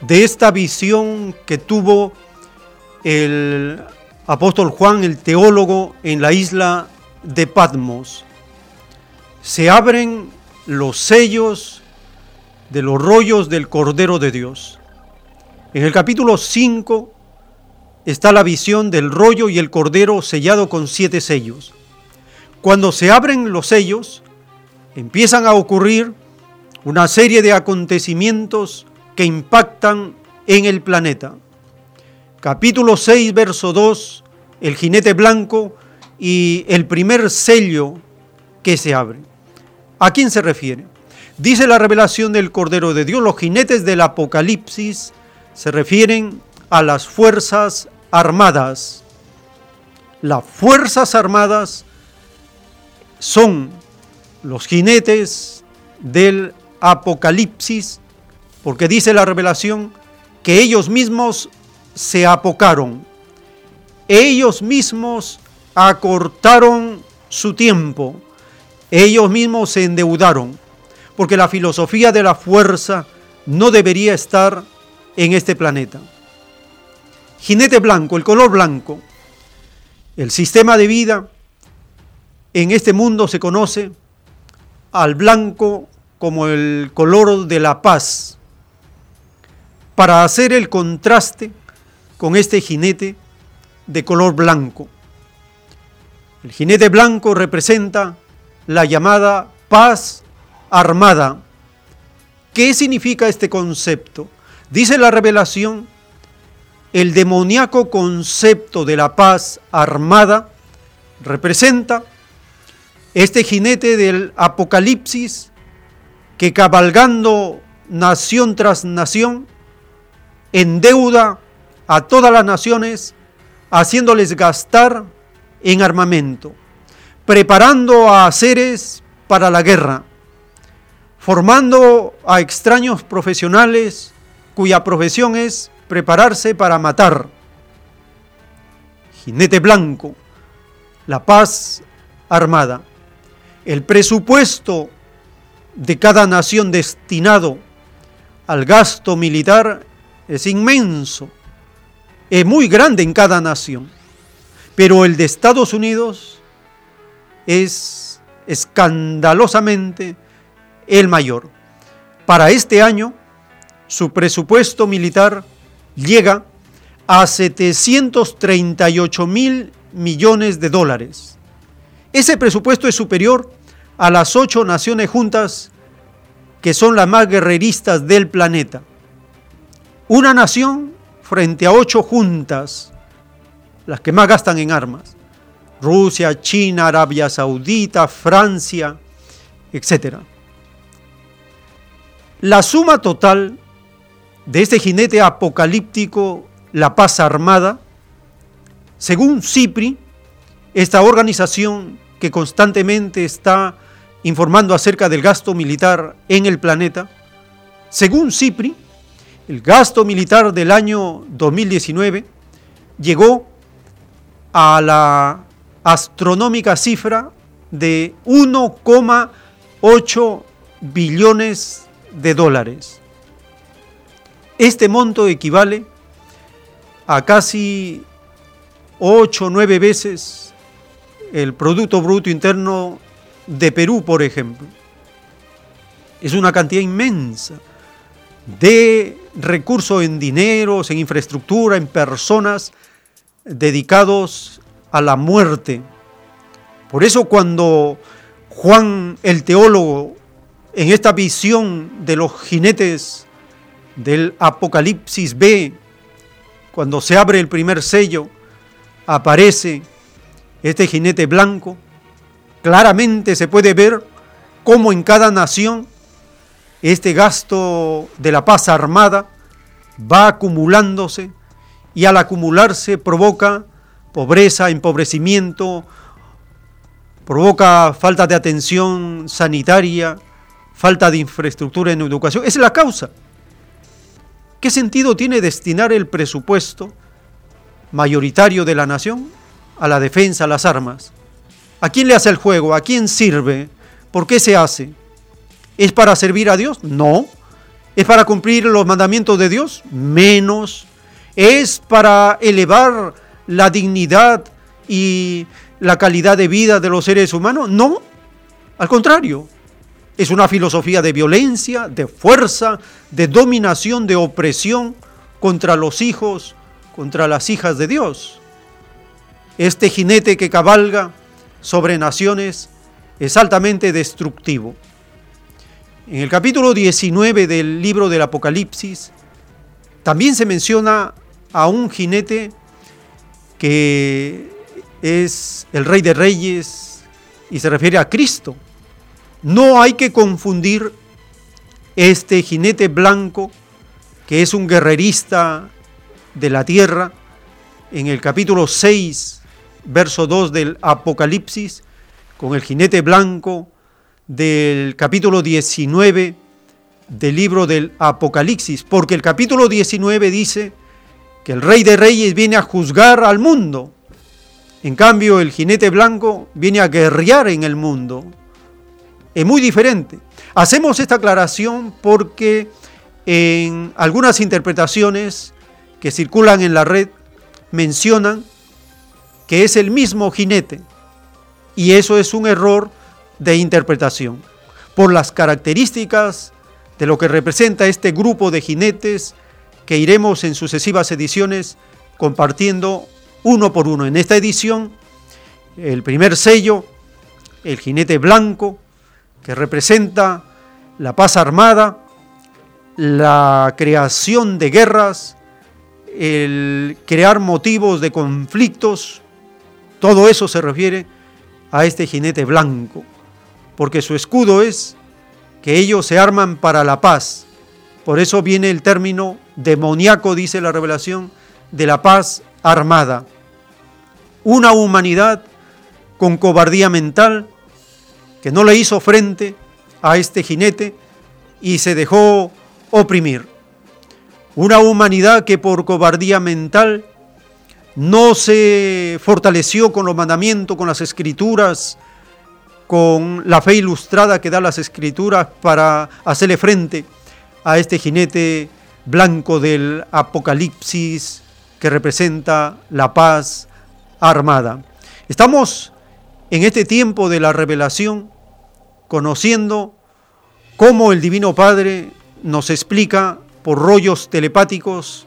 de esta visión que tuvo el apóstol Juan, el teólogo, en la isla de Patmos. Se abren los sellos de los rollos del Cordero de Dios. En el capítulo 5 está la visión del rollo y el Cordero sellado con siete sellos. Cuando se abren los sellos, empiezan a ocurrir una serie de acontecimientos que impactan en el planeta. Capítulo 6, verso 2, el jinete blanco y el primer sello que se abre. ¿A quién se refiere? Dice la revelación del Cordero de Dios, los jinetes del Apocalipsis se refieren a las fuerzas armadas. Las fuerzas armadas son los jinetes del Apocalipsis, porque dice la revelación que ellos mismos se apocaron, ellos mismos acortaron su tiempo, ellos mismos se endeudaron, porque la filosofía de la fuerza no debería estar en este planeta. Jinete blanco, el color blanco, el sistema de vida en este mundo se conoce al blanco como el color de la paz, para hacer el contraste con este jinete de color blanco. El jinete blanco representa la llamada paz armada. ¿Qué significa este concepto? Dice la revelación, el demoníaco concepto de la paz armada representa este jinete del Apocalipsis que cabalgando nación tras nación endeuda a todas las naciones haciéndoles gastar en armamento, preparando a seres para la guerra, formando a extraños profesionales cuya profesión es prepararse para matar. Jinete blanco, la paz armada. El presupuesto de cada nación destinado al gasto militar es inmenso, es muy grande en cada nación, pero el de Estados Unidos es escandalosamente el mayor. Para este año, su presupuesto militar llega a 738 mil millones de dólares. Ese presupuesto es superior a las ocho naciones juntas que son las más guerreristas del planeta. Una nación frente a ocho juntas, las que más gastan en armas. Rusia, China, Arabia Saudita, Francia, etc. La suma total de este jinete apocalíptico, la paz armada, según CIPRI, esta organización que constantemente está informando acerca del gasto militar en el planeta, según CIPRI, el gasto militar del año 2019 llegó a la astronómica cifra de 1,8 billones de dólares. Este monto equivale a casi 8 o 9 veces el Producto Bruto Interno de Perú, por ejemplo. Es una cantidad inmensa de recursos en dineros, en infraestructura, en personas dedicados a la muerte. Por eso cuando Juan el teólogo, en esta visión de los jinetes del Apocalipsis B, cuando se abre el primer sello, aparece este jinete blanco, claramente se puede ver cómo en cada nación este gasto de la paz armada va acumulándose y al acumularse provoca pobreza, empobrecimiento, provoca falta de atención sanitaria, falta de infraestructura en educación. Esa es la causa. ¿Qué sentido tiene destinar el presupuesto mayoritario de la nación a la defensa, a las armas? ¿A quién le hace el juego? ¿A quién sirve? ¿Por qué se hace? ¿Es para servir a Dios? No. ¿Es para cumplir los mandamientos de Dios? Menos. ¿Es para elevar la dignidad y la calidad de vida de los seres humanos? No. Al contrario. Es una filosofía de violencia, de fuerza, de dominación, de opresión contra los hijos, contra las hijas de Dios. Este jinete que cabalga sobre naciones es altamente destructivo. En el capítulo 19 del libro del Apocalipsis también se menciona a un jinete que es el rey de reyes y se refiere a Cristo. No hay que confundir este jinete blanco que es un guerrerista de la tierra en el capítulo 6, verso 2 del Apocalipsis, con el jinete blanco del capítulo 19 del libro del Apocalipsis, porque el capítulo 19 dice que el rey de reyes viene a juzgar al mundo. En cambio, el jinete blanco viene a guerrear en el mundo. Es muy diferente. Hacemos esta aclaración porque en algunas interpretaciones que circulan en la red mencionan que es el mismo jinete. Y eso es un error de interpretación, por las características de lo que representa este grupo de jinetes que iremos en sucesivas ediciones compartiendo uno por uno. En esta edición, el primer sello, el jinete blanco, que representa la paz armada, la creación de guerras, el crear motivos de conflictos, todo eso se refiere a este jinete blanco porque su escudo es que ellos se arman para la paz. Por eso viene el término demoníaco, dice la revelación, de la paz armada. Una humanidad con cobardía mental que no le hizo frente a este jinete y se dejó oprimir. Una humanidad que por cobardía mental no se fortaleció con los mandamientos, con las escrituras, con la fe ilustrada que da las escrituras para hacerle frente a este jinete blanco del Apocalipsis que representa la paz armada. Estamos en este tiempo de la revelación conociendo cómo el Divino Padre nos explica por rollos telepáticos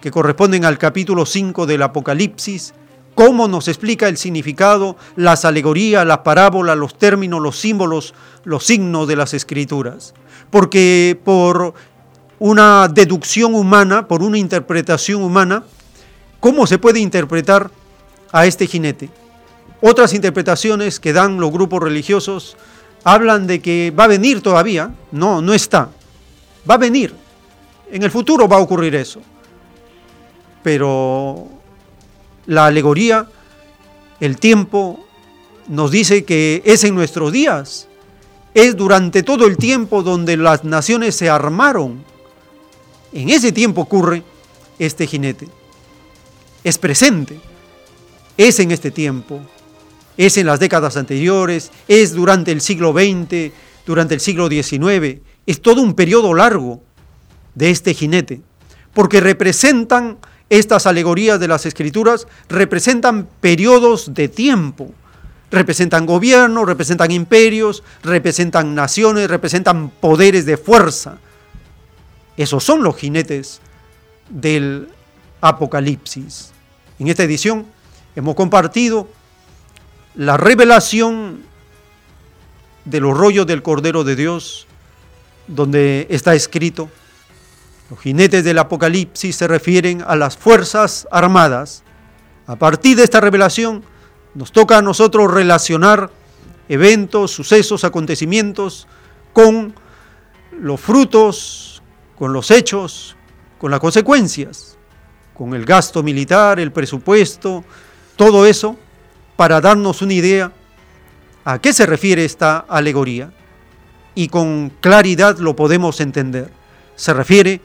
que corresponden al capítulo 5 del Apocalipsis, cómo nos explica el significado, las alegorías, las parábolas, los términos, los símbolos, los signos de las escrituras. Porque por una deducción humana, por una interpretación humana, ¿cómo se puede interpretar a este jinete? Otras interpretaciones que dan los grupos religiosos hablan de que va a venir todavía. No, no está. Va a venir. En el futuro va a ocurrir eso. Pero la alegoría, el tiempo, nos dice que es en nuestros días. Es durante todo el tiempo donde las naciones se armaron en ese tiempo ocurre este jinete. Es presente, es en este tiempo, es en las décadas anteriores, es durante el siglo XX, durante el siglo XIX, es todo un periodo largo de este jinete, porque representan estas alegorías de las escrituras, representan periodos de tiempo, representan gobiernos, representan imperios, representan naciones, representan poderes de fuerza, esos son los jinetes del Apocalipsis. En esta edición hemos compartido la revelación de los rollos del Cordero de Dios, donde está escrito, los jinetes del Apocalipsis se refieren a las fuerzas armadas. A partir de esta revelación nos toca a nosotros relacionar eventos, sucesos, acontecimientos con los frutos con los hechos, con las consecuencias, con el gasto militar, el presupuesto, todo eso, para darnos una idea a qué se refiere esta alegoría. Y con claridad lo podemos entender. Se refiere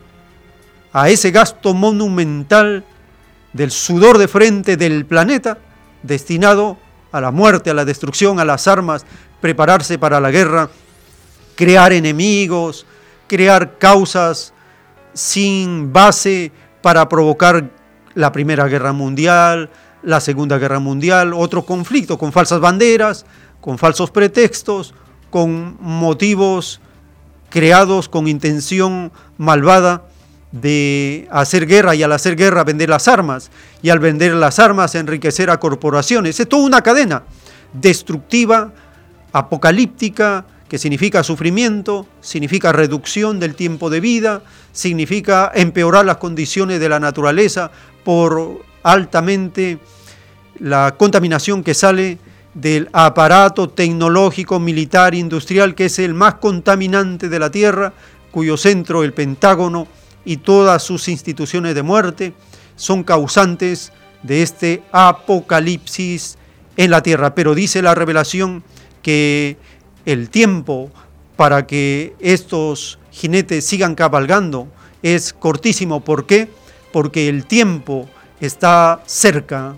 a ese gasto monumental del sudor de frente del planeta destinado a la muerte, a la destrucción, a las armas, prepararse para la guerra, crear enemigos, crear causas sin base para provocar la Primera Guerra Mundial, la Segunda Guerra Mundial, otro conflicto con falsas banderas, con falsos pretextos, con motivos creados con intención malvada de hacer guerra y al hacer guerra vender las armas y al vender las armas enriquecer a corporaciones. Es toda una cadena destructiva, apocalíptica, que significa sufrimiento, significa reducción del tiempo de vida, significa empeorar las condiciones de la naturaleza por altamente la contaminación que sale del aparato tecnológico, militar, industrial, que es el más contaminante de la Tierra, cuyo centro, el Pentágono y todas sus instituciones de muerte, son causantes de este apocalipsis en la Tierra. Pero dice la revelación que el tiempo para que estos jinetes sigan cabalgando es cortísimo. ¿Por qué? Porque el tiempo está cerca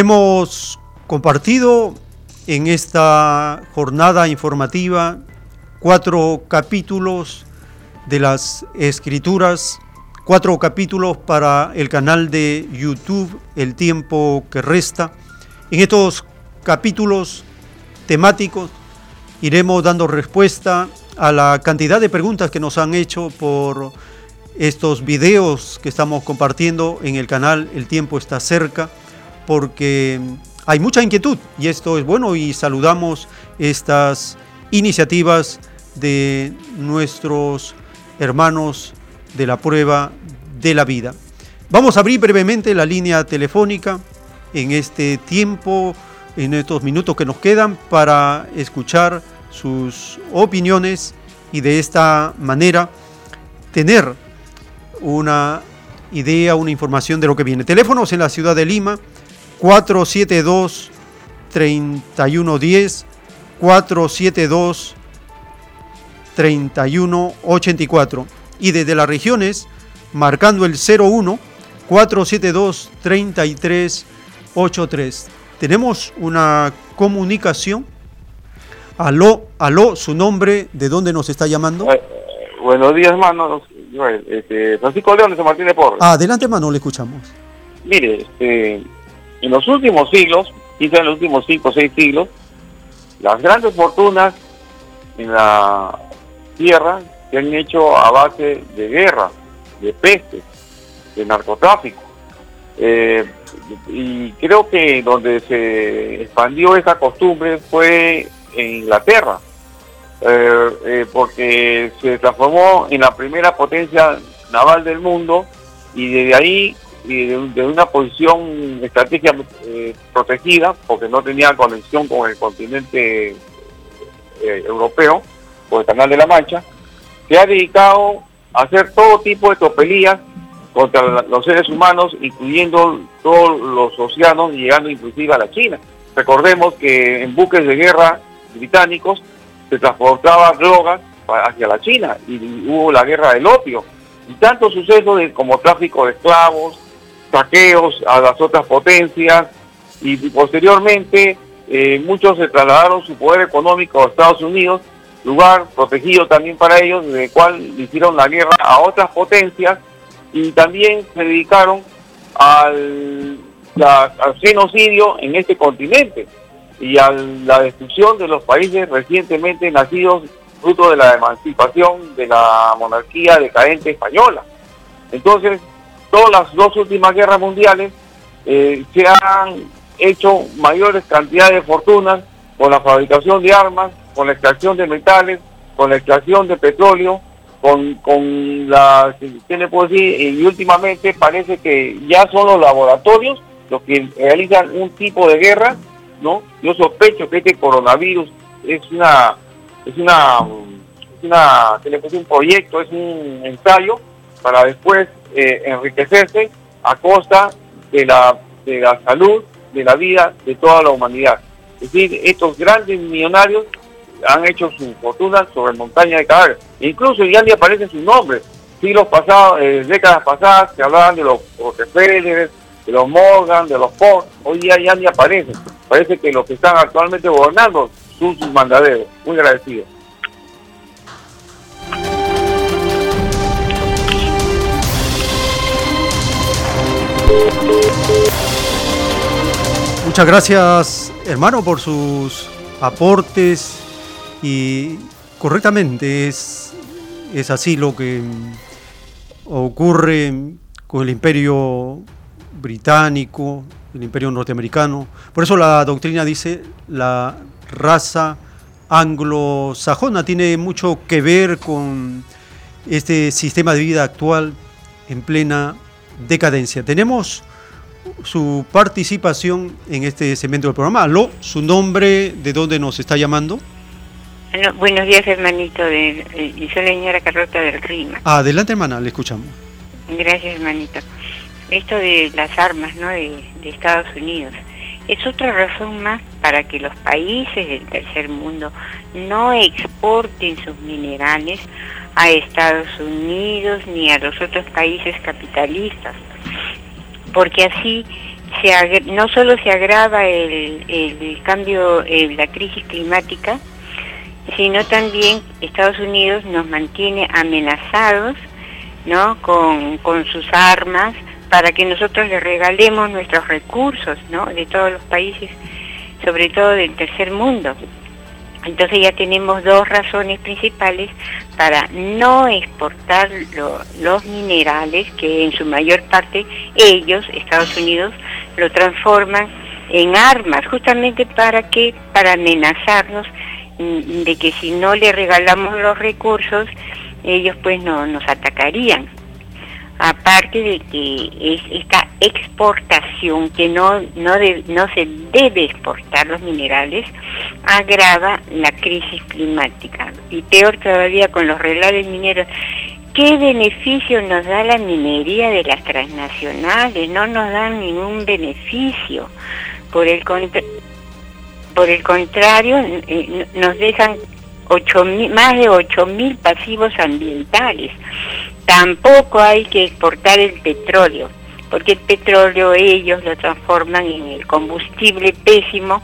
Hemos compartido en esta jornada informativa cuatro capítulos de las escrituras, cuatro capítulos para el canal de YouTube El tiempo que resta. En estos capítulos temáticos iremos dando respuesta a la cantidad de preguntas que nos han hecho por estos videos que estamos compartiendo en el canal El tiempo está cerca porque hay mucha inquietud y esto es bueno y saludamos estas iniciativas de nuestros hermanos de la prueba de la vida. Vamos a abrir brevemente la línea telefónica en este tiempo, en estos minutos que nos quedan para escuchar sus opiniones y de esta manera tener una idea, una información de lo que viene. Teléfonos en la ciudad de Lima, 472 3110 472 3184 y desde las regiones marcando el 01 472 3383. Tenemos una comunicación. Aló, aló, su nombre, ¿de dónde nos está llamando? Eh, buenos días, hermano. Este, Francisco León de Martínez Porras. Adelante, hermano, le escuchamos. Mire, este, en los últimos siglos, quizá en los últimos cinco o seis siglos, las grandes fortunas en la tierra se han hecho a base de guerra, de peste, de narcotráfico. Eh, y creo que donde se expandió esa costumbre fue en Inglaterra, eh, eh, porque se transformó en la primera potencia naval del mundo y desde ahí, y de, una posición estratégica protegida, porque no tenía conexión con el continente europeo, por el Canal de la Mancha, se ha dedicado a hacer todo tipo de tropelías contra los seres humanos, incluyendo todos los océanos, llegando inclusive a la China. Recordemos que en buques de guerra británicos se transportaba drogas hacia la China y hubo la guerra del opio. Y tantos sucesos como tráfico de esclavos, saqueos a las otras potencias y, posteriormente eh, muchos se trasladaron su poder económico a Estados Unidos lugar protegido también para ellos, desde el cual hicieron la guerra a otras potencias y también se dedicaron al, genocidio en este continente y a la destrucción de los países recientemente nacidos fruto de la emancipación de la monarquía decadente española. Entonces, todas las dos últimas guerras mundiales eh, se han hecho mayores cantidades de fortunas con la fabricación de armas, con la extracción de metales, con la extracción de petróleo, con, con la, ¿qué le puedo decir? Y últimamente parece que ya son los laboratorios los que realizan un tipo de guerra, ¿no? Yo sospecho que este coronavirus es una, es una, es una, ¿qué le puedo decir? Un proyecto, es un ensayo para después eh, enriquecerse a costa de la, de la salud, de la vida de toda la humanidad. Es decir, estos grandes millonarios han hecho su fortuna sobre montaña de cadáveres. Incluso ya ni aparece su nombre. Siglos pasados, eh, décadas pasadas, se hablaban de los Rockefeller, de los Morgan, de los Ford. Hoy día ya ni aparecen. Parece que los que están actualmente gobernando son sus mandaderos. Muy agradecido. Muchas gracias, hermano, por sus aportes y correctamente es, es así lo que ocurre con el imperio británico, el imperio norteamericano. Por eso la doctrina dice la raza anglosajona tiene mucho que ver con este sistema de vida actual en plena decadencia. Tenemos su participación en este segmento del programa. Aló, su nombre, de dónde nos está llamando buenos días, hermanito. De, soy la señora Carlota del Rima. Adelante, hermana, le escuchamos. Gracias, hermanito. Esto de las armas ¿no? de, Estados Unidos es otra razón más para que los países del tercer mundo no exporten sus minerales a Estados Unidos ni a los otros países capitalistas, porque así no solo se agrava el, cambio, la crisis climática, sino también Estados Unidos nos mantiene amenazados ¿no? con, sus armas para que nosotros le regalemos nuestros recursos ¿no? de todos los países, sobre todo del tercer mundo. Entonces ya tenemos dos razones principales para no exportar los minerales que en su mayor parte ellos, Estados Unidos, lo transforman en armas, justamente para que, para amenazarnos mm, de que si no le regalamos los recursos, ellos pues no nos atacarían. Aparte de que es esta exportación que no, no, no se debe exportar los minerales, agrava la crisis climática. Y peor todavía con los relaves mineros. ¿Qué beneficio nos da la minería de las transnacionales? No nos dan ningún beneficio. Por el, por el contrario, eh, nos dejan más de 8.000 pasivos ambientales. Tampoco hay que exportar el petróleo, porque el petróleo ellos lo transforman en el combustible pésimo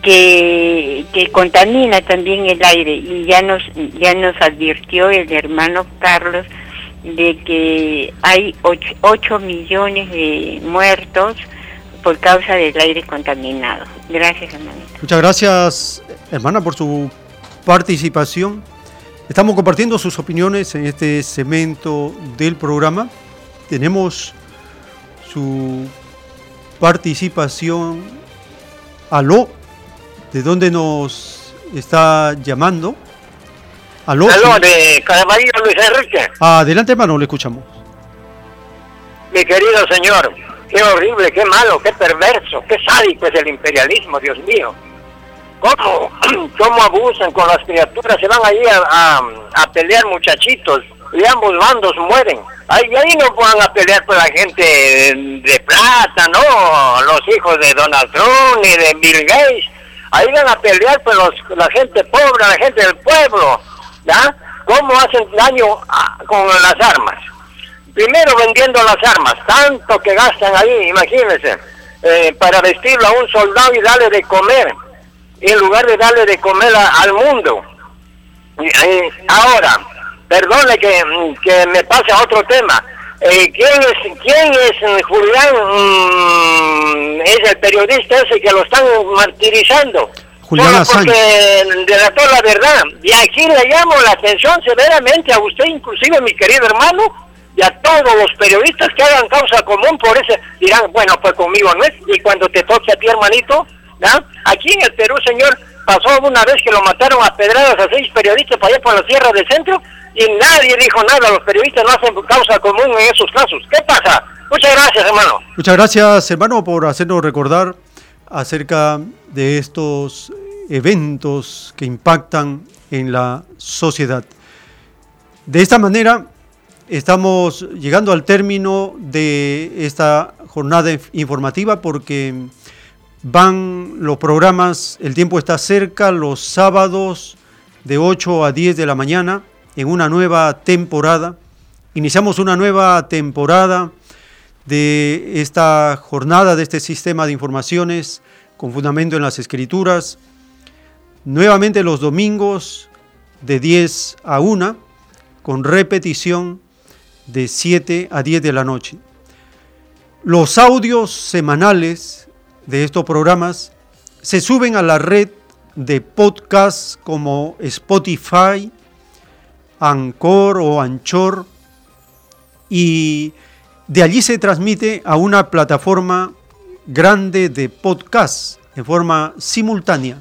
que, que contamina también el aire. Y ya nos, ya nos advirtió el hermano Carlos de que hay 8, millones de muertos por causa del aire contaminado. Gracias, hermano. Muchas gracias, hermana, por su participación. Estamos compartiendo sus opiniones en este segmento del programa. Tenemos su participación. Aló, ¿de dónde nos está llamando? Aló, Aló de Caraballo Luis Enrique. Adelante, hermano, le escuchamos. Mi querido señor, qué horrible, qué malo, qué perverso, qué sádico es el imperialismo, Dios mío cómo, cómo abusan con las criaturas, se van ahí a, a, pelear muchachitos y ambos bandos mueren. Ahí, ahí no van a pelear por la gente de, plata, ¿no? Los hijos de Donald Trump y de Bill Gates. Ahí van a pelear por los, la gente pobre, la gente del pueblo, ¿ya? ¿Cómo hacen daño con las armas? Primero vendiendo las armas, tanto que gastan ahí, imagínense, eh, para vestirlo a un soldado y darle de comer en lugar de darle de comer al mundo. Eh, ahora, perdone que, que, me pase a otro tema. Eh, ¿Quién es, quién es eh, Julián? Mm, es el periodista ese que lo están martirizando. Julián Solo porque delató la verdad. Y aquí le llamo la atención severamente a usted, inclusive mi querido hermano, y a todos los periodistas que hagan causa común por ese. Dirán, bueno, pues conmigo no es. Y cuando te toque a ti, hermanito, Aquí en el Perú, señor, pasó una vez que lo mataron a pedradas a seis periodistas para allá por la Sierra del Centro y nadie dijo nada. Los periodistas no hacen causa común en esos casos. ¿Qué pasa? Muchas gracias, hermano. Muchas gracias, hermano, por hacernos recordar acerca de estos eventos que impactan en la sociedad. De esta manera, estamos llegando al término de esta jornada informativa porque Van los programas, el tiempo está cerca, los sábados de 8 a 10 de la mañana en una nueva temporada. Iniciamos una nueva temporada de esta jornada, de este sistema de informaciones con fundamento en las escrituras. Nuevamente los domingos de 10 a 1, con repetición de 7 a 10 de la noche. Los audios semanales de estos programas se suben a la red de podcasts como Spotify, Anchor o Anchor y de allí se transmite a una plataforma grande de podcasts en forma simultánea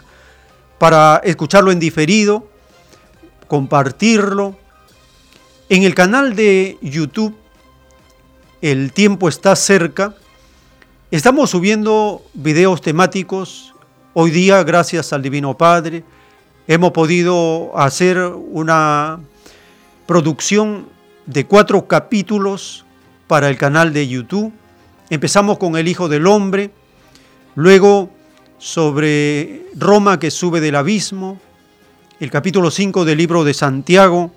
para escucharlo en diferido, compartirlo. En el canal de YouTube, El tiempo está cerca, Estamos subiendo videos temáticos. Hoy día, gracias al Divino Padre, hemos podido hacer una producción de cuatro capítulos para el canal de YouTube. Empezamos con el Hijo del Hombre, luego sobre Roma que sube del abismo, el capítulo 5 del libro de Santiago,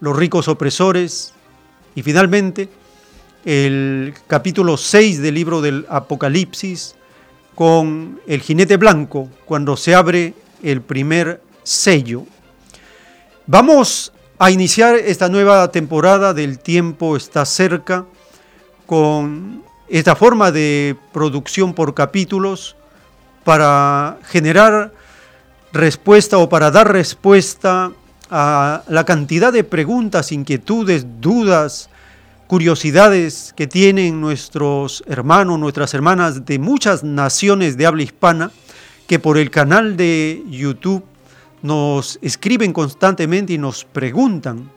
los ricos opresores, y finalmente el capítulo 6 del libro del Apocalipsis con el jinete blanco cuando se abre el primer sello. Vamos a iniciar esta nueva temporada del tiempo está cerca con esta forma de producción por capítulos para generar respuesta o para dar respuesta a la cantidad de preguntas, inquietudes, dudas, curiosidades que tienen nuestros hermanos, nuestras hermanas de muchas naciones de habla hispana, que por el canal de YouTube nos escriben constantemente y nos preguntan,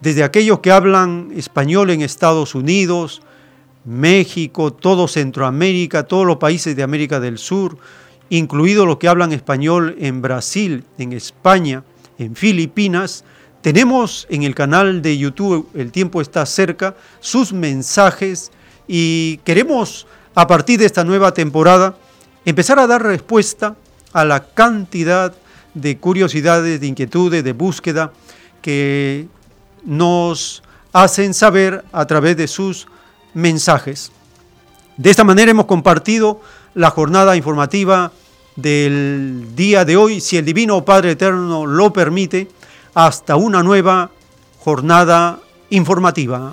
desde aquellos que hablan español en Estados Unidos, México, todo Centroamérica, todos los países de América del Sur, incluidos los que hablan español en Brasil, en España, en Filipinas, tenemos en el canal de YouTube El tiempo está cerca sus mensajes y queremos a partir de esta nueva temporada empezar a dar respuesta a la cantidad de curiosidades, de inquietudes, de búsqueda que nos hacen saber a través de sus mensajes. De esta manera hemos compartido la jornada informativa del día de hoy, si el Divino Padre Eterno lo permite, hasta una nueva jornada informativa.